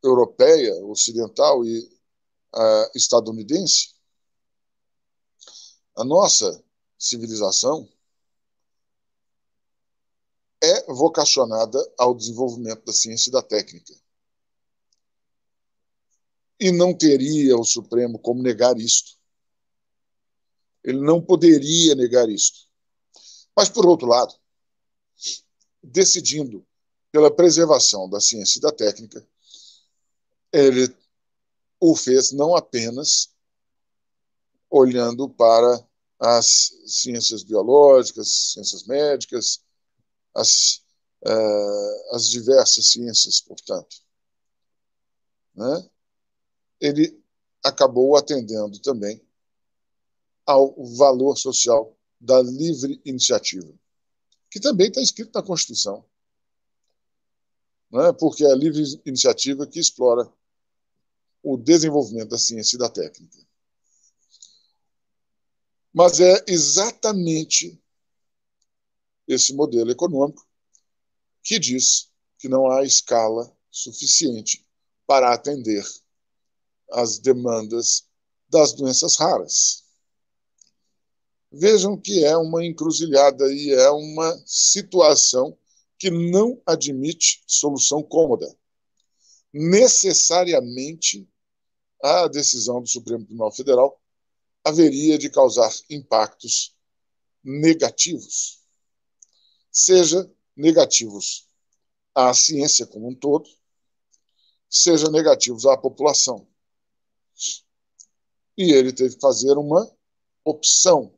europeia, ocidental e é, estadunidense, a nossa civilização é vocacionada ao desenvolvimento da ciência e da técnica. E não teria o Supremo como negar isto. Ele não poderia negar isto. Mas, por outro lado, decidindo pela preservação da ciência e da técnica, ele o fez não apenas olhando para as ciências biológicas, ciências médicas, as, uh, as diversas ciências, portanto. Né? Ele acabou atendendo também ao valor social da livre iniciativa, que também está escrito na Constituição. Né? Porque é a livre iniciativa que explora o desenvolvimento da ciência e da técnica. Mas é exatamente esse modelo econômico que diz que não há escala suficiente para atender às demandas das doenças raras. Vejam que é uma encruzilhada e é uma situação que não admite solução cômoda. Necessariamente, a decisão do Supremo Tribunal Federal haveria de causar impactos negativos, seja negativos à ciência como um todo, seja negativos à população. E ele teve que fazer uma opção,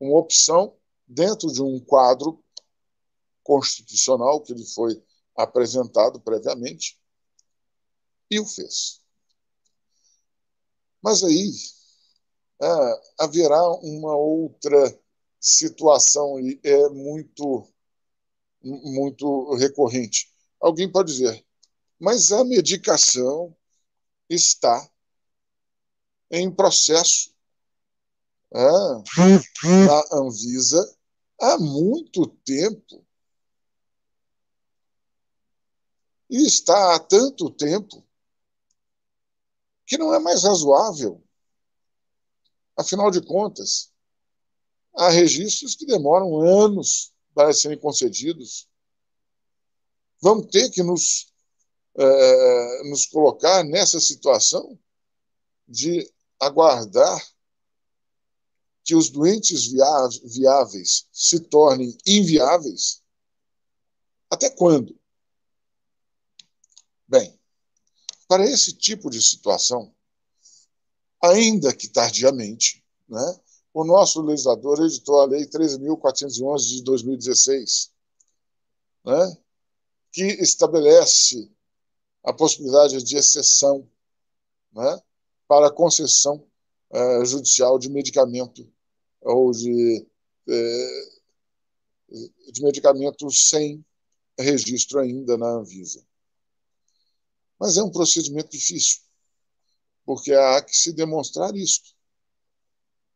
uma opção dentro de um quadro constitucional que lhe foi apresentado previamente, E o fez. Mas aí ah, haverá uma outra situação e é muito muito recorrente. Alguém pode dizer, mas a medicação está em processo na Anvisa há muito tempo. E está há tanto tempo que não é mais razoável. Afinal de contas, há registros que demoram anos para serem concedidos. Vamos ter que nos, é, nos colocar nessa situação de aguardar que os doentes viáveis se tornem inviáveis? Até quando? Bem, para esse tipo de situação, ainda que tardiamente, né, o nosso legislador editou a Lei 13.411 de 2016, né, que estabelece a possibilidade de exceção né, para concessão uh, judicial de medicamento ou de, é, de medicamentos sem registro ainda na Anvisa. Mas é um procedimento difícil, porque há que se demonstrar isto.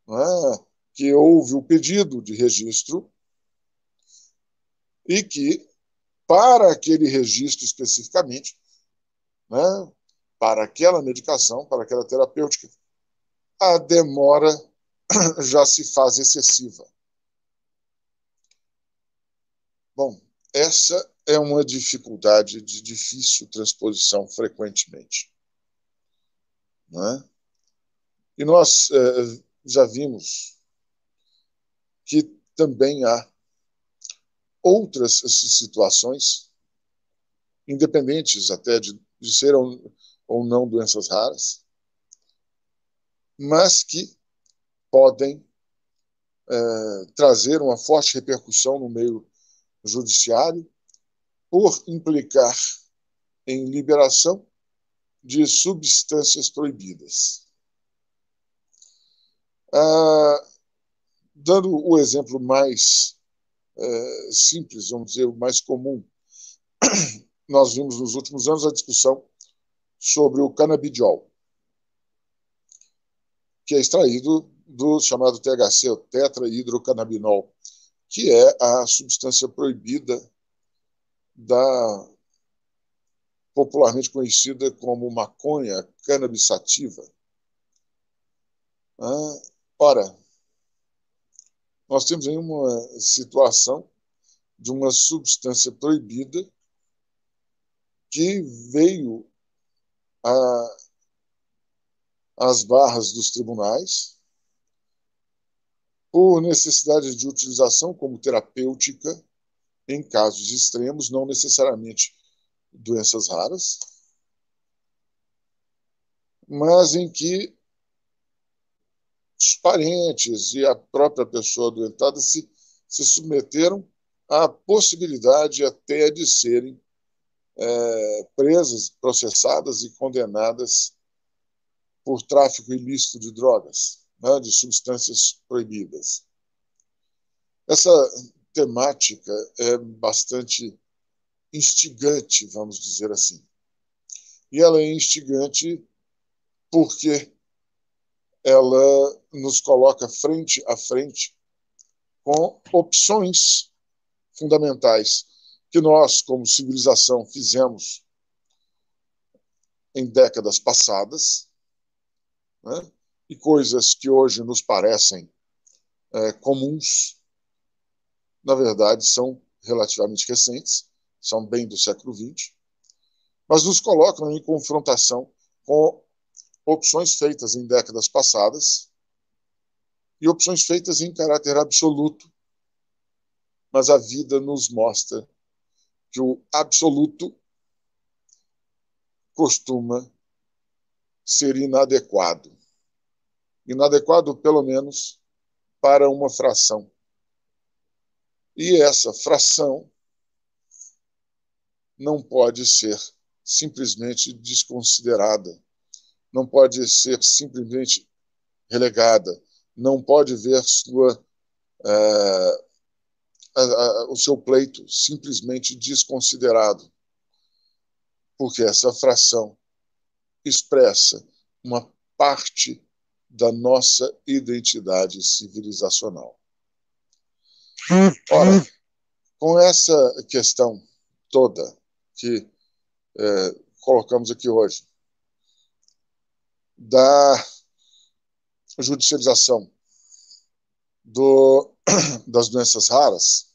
É? Que houve o pedido de registro e que, para aquele registro especificamente, né, para aquela medicação, para aquela terapêutica, a demora já se faz excessiva. Bom, essa é uma dificuldade de difícil transposição frequentemente. É? E nós é, já vimos que também há outras situações, independentes até de, de ser ou não doenças raras, mas que podem é, trazer uma forte repercussão no meio judiciário por implicar em liberação de substâncias proibidas. Ah, dando o exemplo mais é, simples, vamos dizer, o mais comum, nós vimos nos últimos anos a discussão sobre o canabidiol, que é extraído do chamado THC, o tetrahidrocannabinol, que é a substância proibida da popularmente conhecida como maconha cannabis sativa. Ah, ora, nós temos aí uma situação de uma substância proibida que veio às barras dos tribunais por necessidade de utilização como terapêutica em casos extremos, não necessariamente doenças raras, mas em que os parentes e a própria pessoa doentada se, se submeteram à possibilidade até de serem é, presas, processadas e condenadas por tráfico ilícito de drogas né, de substâncias proibidas. Essa temática é bastante instigante, vamos dizer assim. E ela é instigante porque ela nos coloca frente a frente com opções fundamentais que nós, como civilização, fizemos em décadas passadas, né? E coisas que hoje nos parecem é, comuns, na verdade, são relativamente recentes, são bem do século XX, mas nos colocam em confrontação com opções feitas em décadas passadas e opções feitas em caráter absoluto. Mas a vida nos mostra que o absoluto costuma ser inadequado inadequado, pelo menos, para uma fração. E essa fração não pode ser simplesmente desconsiderada, não pode ser simplesmente relegada, não pode ver sua, é, a, a, o seu pleito simplesmente desconsiderado, porque essa fração expressa uma parte da nossa identidade civilizacional. Ora, com essa questão toda que é, colocamos aqui hoje, da judicialização do, das doenças raras,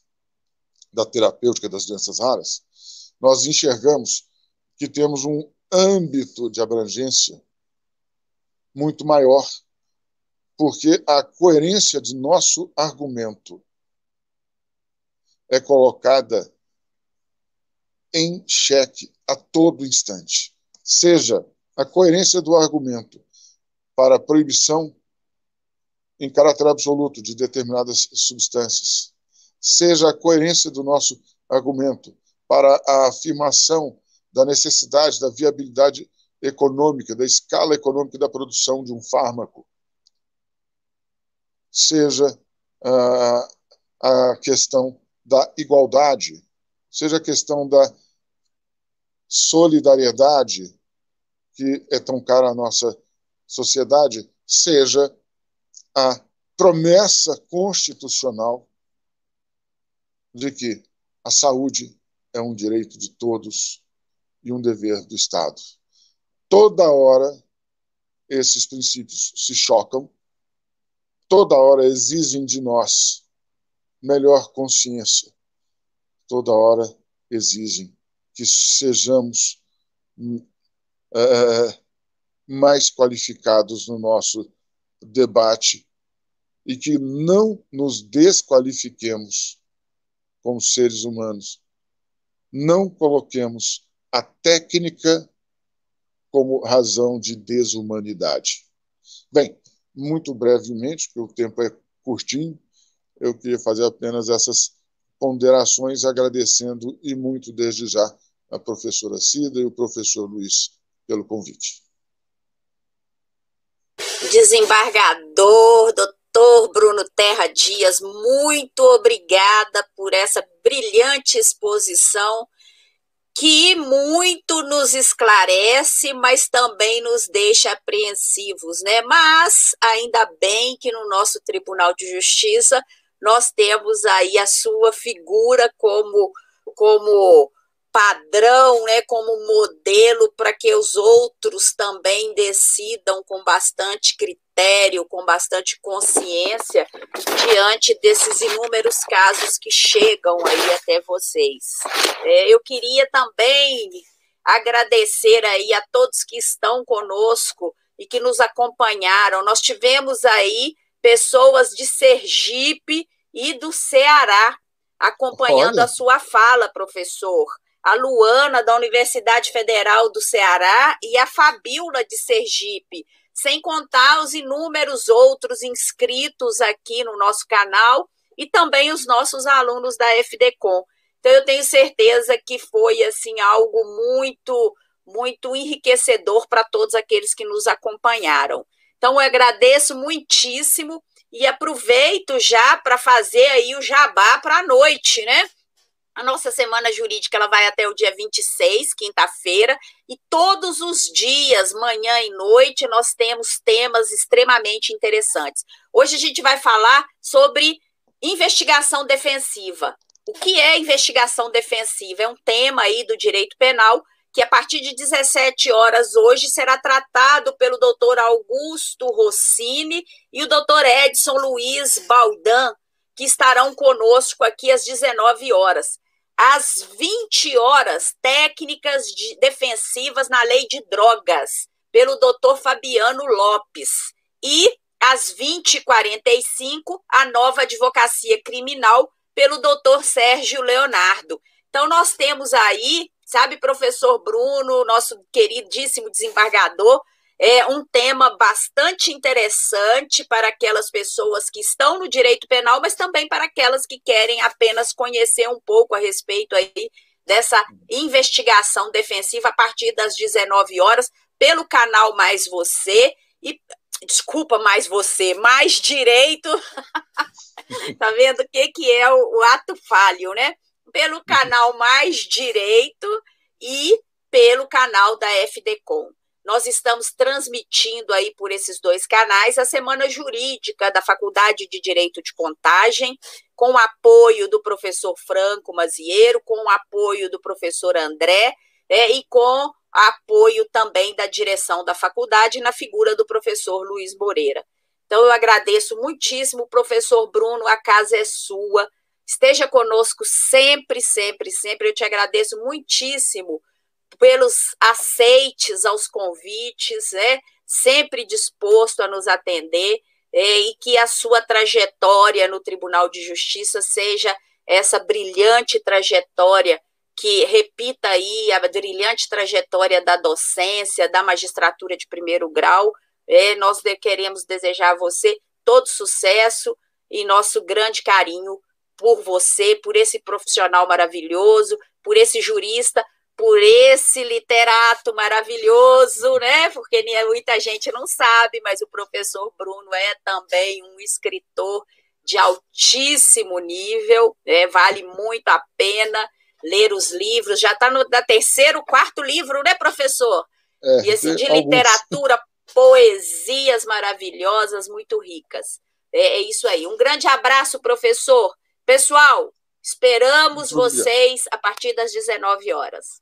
da terapêutica das doenças raras, nós enxergamos que temos um âmbito de abrangência muito maior, porque a coerência de nosso argumento é colocada em xeque a todo instante. Seja a coerência do argumento para a proibição em caráter absoluto de determinadas substâncias, seja a coerência do nosso argumento para a afirmação da necessidade da viabilidade econômica, da escala econômica da produção de um fármaco, seja uh, a questão da igualdade, seja a questão da solidariedade, que é tão cara à nossa sociedade, seja a promessa constitucional de que a saúde é um direito de todos e um dever do Estado. Toda hora esses princípios se chocam, toda hora exigem de nós melhor consciência, toda hora exigem que sejamos é, mais qualificados no nosso debate e que não nos desqualifiquemos como seres humanos. Não coloquemos a técnica como razão de desumanidade. Bem, muito brevemente, porque o tempo é curtinho, eu queria fazer apenas essas ponderações, agradecendo e muito desde já a professora Cida e o professor Luiz pelo convite. Desembargador, doutor Bruno Terra Dias, muito obrigada por essa brilhante exposição que muito nos esclarece, mas também nos deixa apreensivos, né? Mas ainda bem que no nosso Tribunal de Justiça nós temos aí a sua figura como como padrão, né, como modelo para que os outros também decidam com bastante critério, com bastante consciência diante desses inúmeros casos que chegam aí até vocês. É, eu queria também agradecer aí a todos que estão conosco e que nos acompanharam. Nós tivemos aí pessoas de Sergipe e do Ceará acompanhando Olha. a sua fala, professor a Luana, da Universidade Federal do Ceará, e a Fabiola, de Sergipe, sem contar os inúmeros outros inscritos aqui no nosso canal e também os nossos alunos da FDCom. Então, eu tenho certeza que foi assim algo muito, muito enriquecedor para todos aqueles que nos acompanharam. Então, eu agradeço muitíssimo e aproveito já para fazer aí o jabá para a noite, né? A nossa semana jurídica ela vai até o dia 26, quinta-feira, e todos os dias, manhã e noite, nós temos temas extremamente interessantes. Hoje a gente vai falar sobre investigação defensiva. O que é investigação defensiva? É um tema aí do direito penal que a partir de 17 horas hoje será tratado pelo doutor Augusto Rossini e o doutor Edson Luiz Baldan, que estarão conosco aqui às 19 horas às 20 horas técnicas de, defensivas na lei de drogas, pelo doutor Fabiano Lopes. E às 20h45, a nova advocacia criminal, pelo doutor Sérgio Leonardo. Então, nós temos aí, sabe, professor Bruno, nosso queridíssimo desembargador, é um tema bastante interessante para aquelas pessoas que estão no direito penal, mas também para aquelas que querem apenas conhecer um pouco a respeito aí dessa investigação defensiva a partir das 19 horas pelo canal Mais Você e desculpa mais você, mais direito. tá vendo o que que é o, o ato falho, né? Pelo canal Mais Direito e pelo canal da FDCom. Nós estamos transmitindo aí por esses dois canais a Semana Jurídica da Faculdade de Direito de Contagem, com o apoio do professor Franco Mazieiro, com o apoio do professor André é, e com apoio também da direção da faculdade na figura do professor Luiz Moreira. Então, eu agradeço muitíssimo, professor Bruno, a casa é sua. Esteja conosco sempre, sempre, sempre. Eu te agradeço muitíssimo pelos aceites aos convites, né? sempre disposto a nos atender, é, e que a sua trajetória no Tribunal de Justiça seja essa brilhante trajetória que repita aí a brilhante trajetória da docência, da magistratura de primeiro grau. É, nós queremos desejar a você todo sucesso e nosso grande carinho por você, por esse profissional maravilhoso, por esse jurista, por esse literato maravilhoso, né? Porque muita gente não sabe, mas o professor Bruno é também um escritor de altíssimo nível, né? vale muito a pena ler os livros. Já está no da terceiro, quarto livro, né, professor? É, e assim, de alguns. literatura, poesias maravilhosas, muito ricas. É, é isso aí. Um grande abraço, professor. Pessoal, esperamos vocês a partir das 19 horas.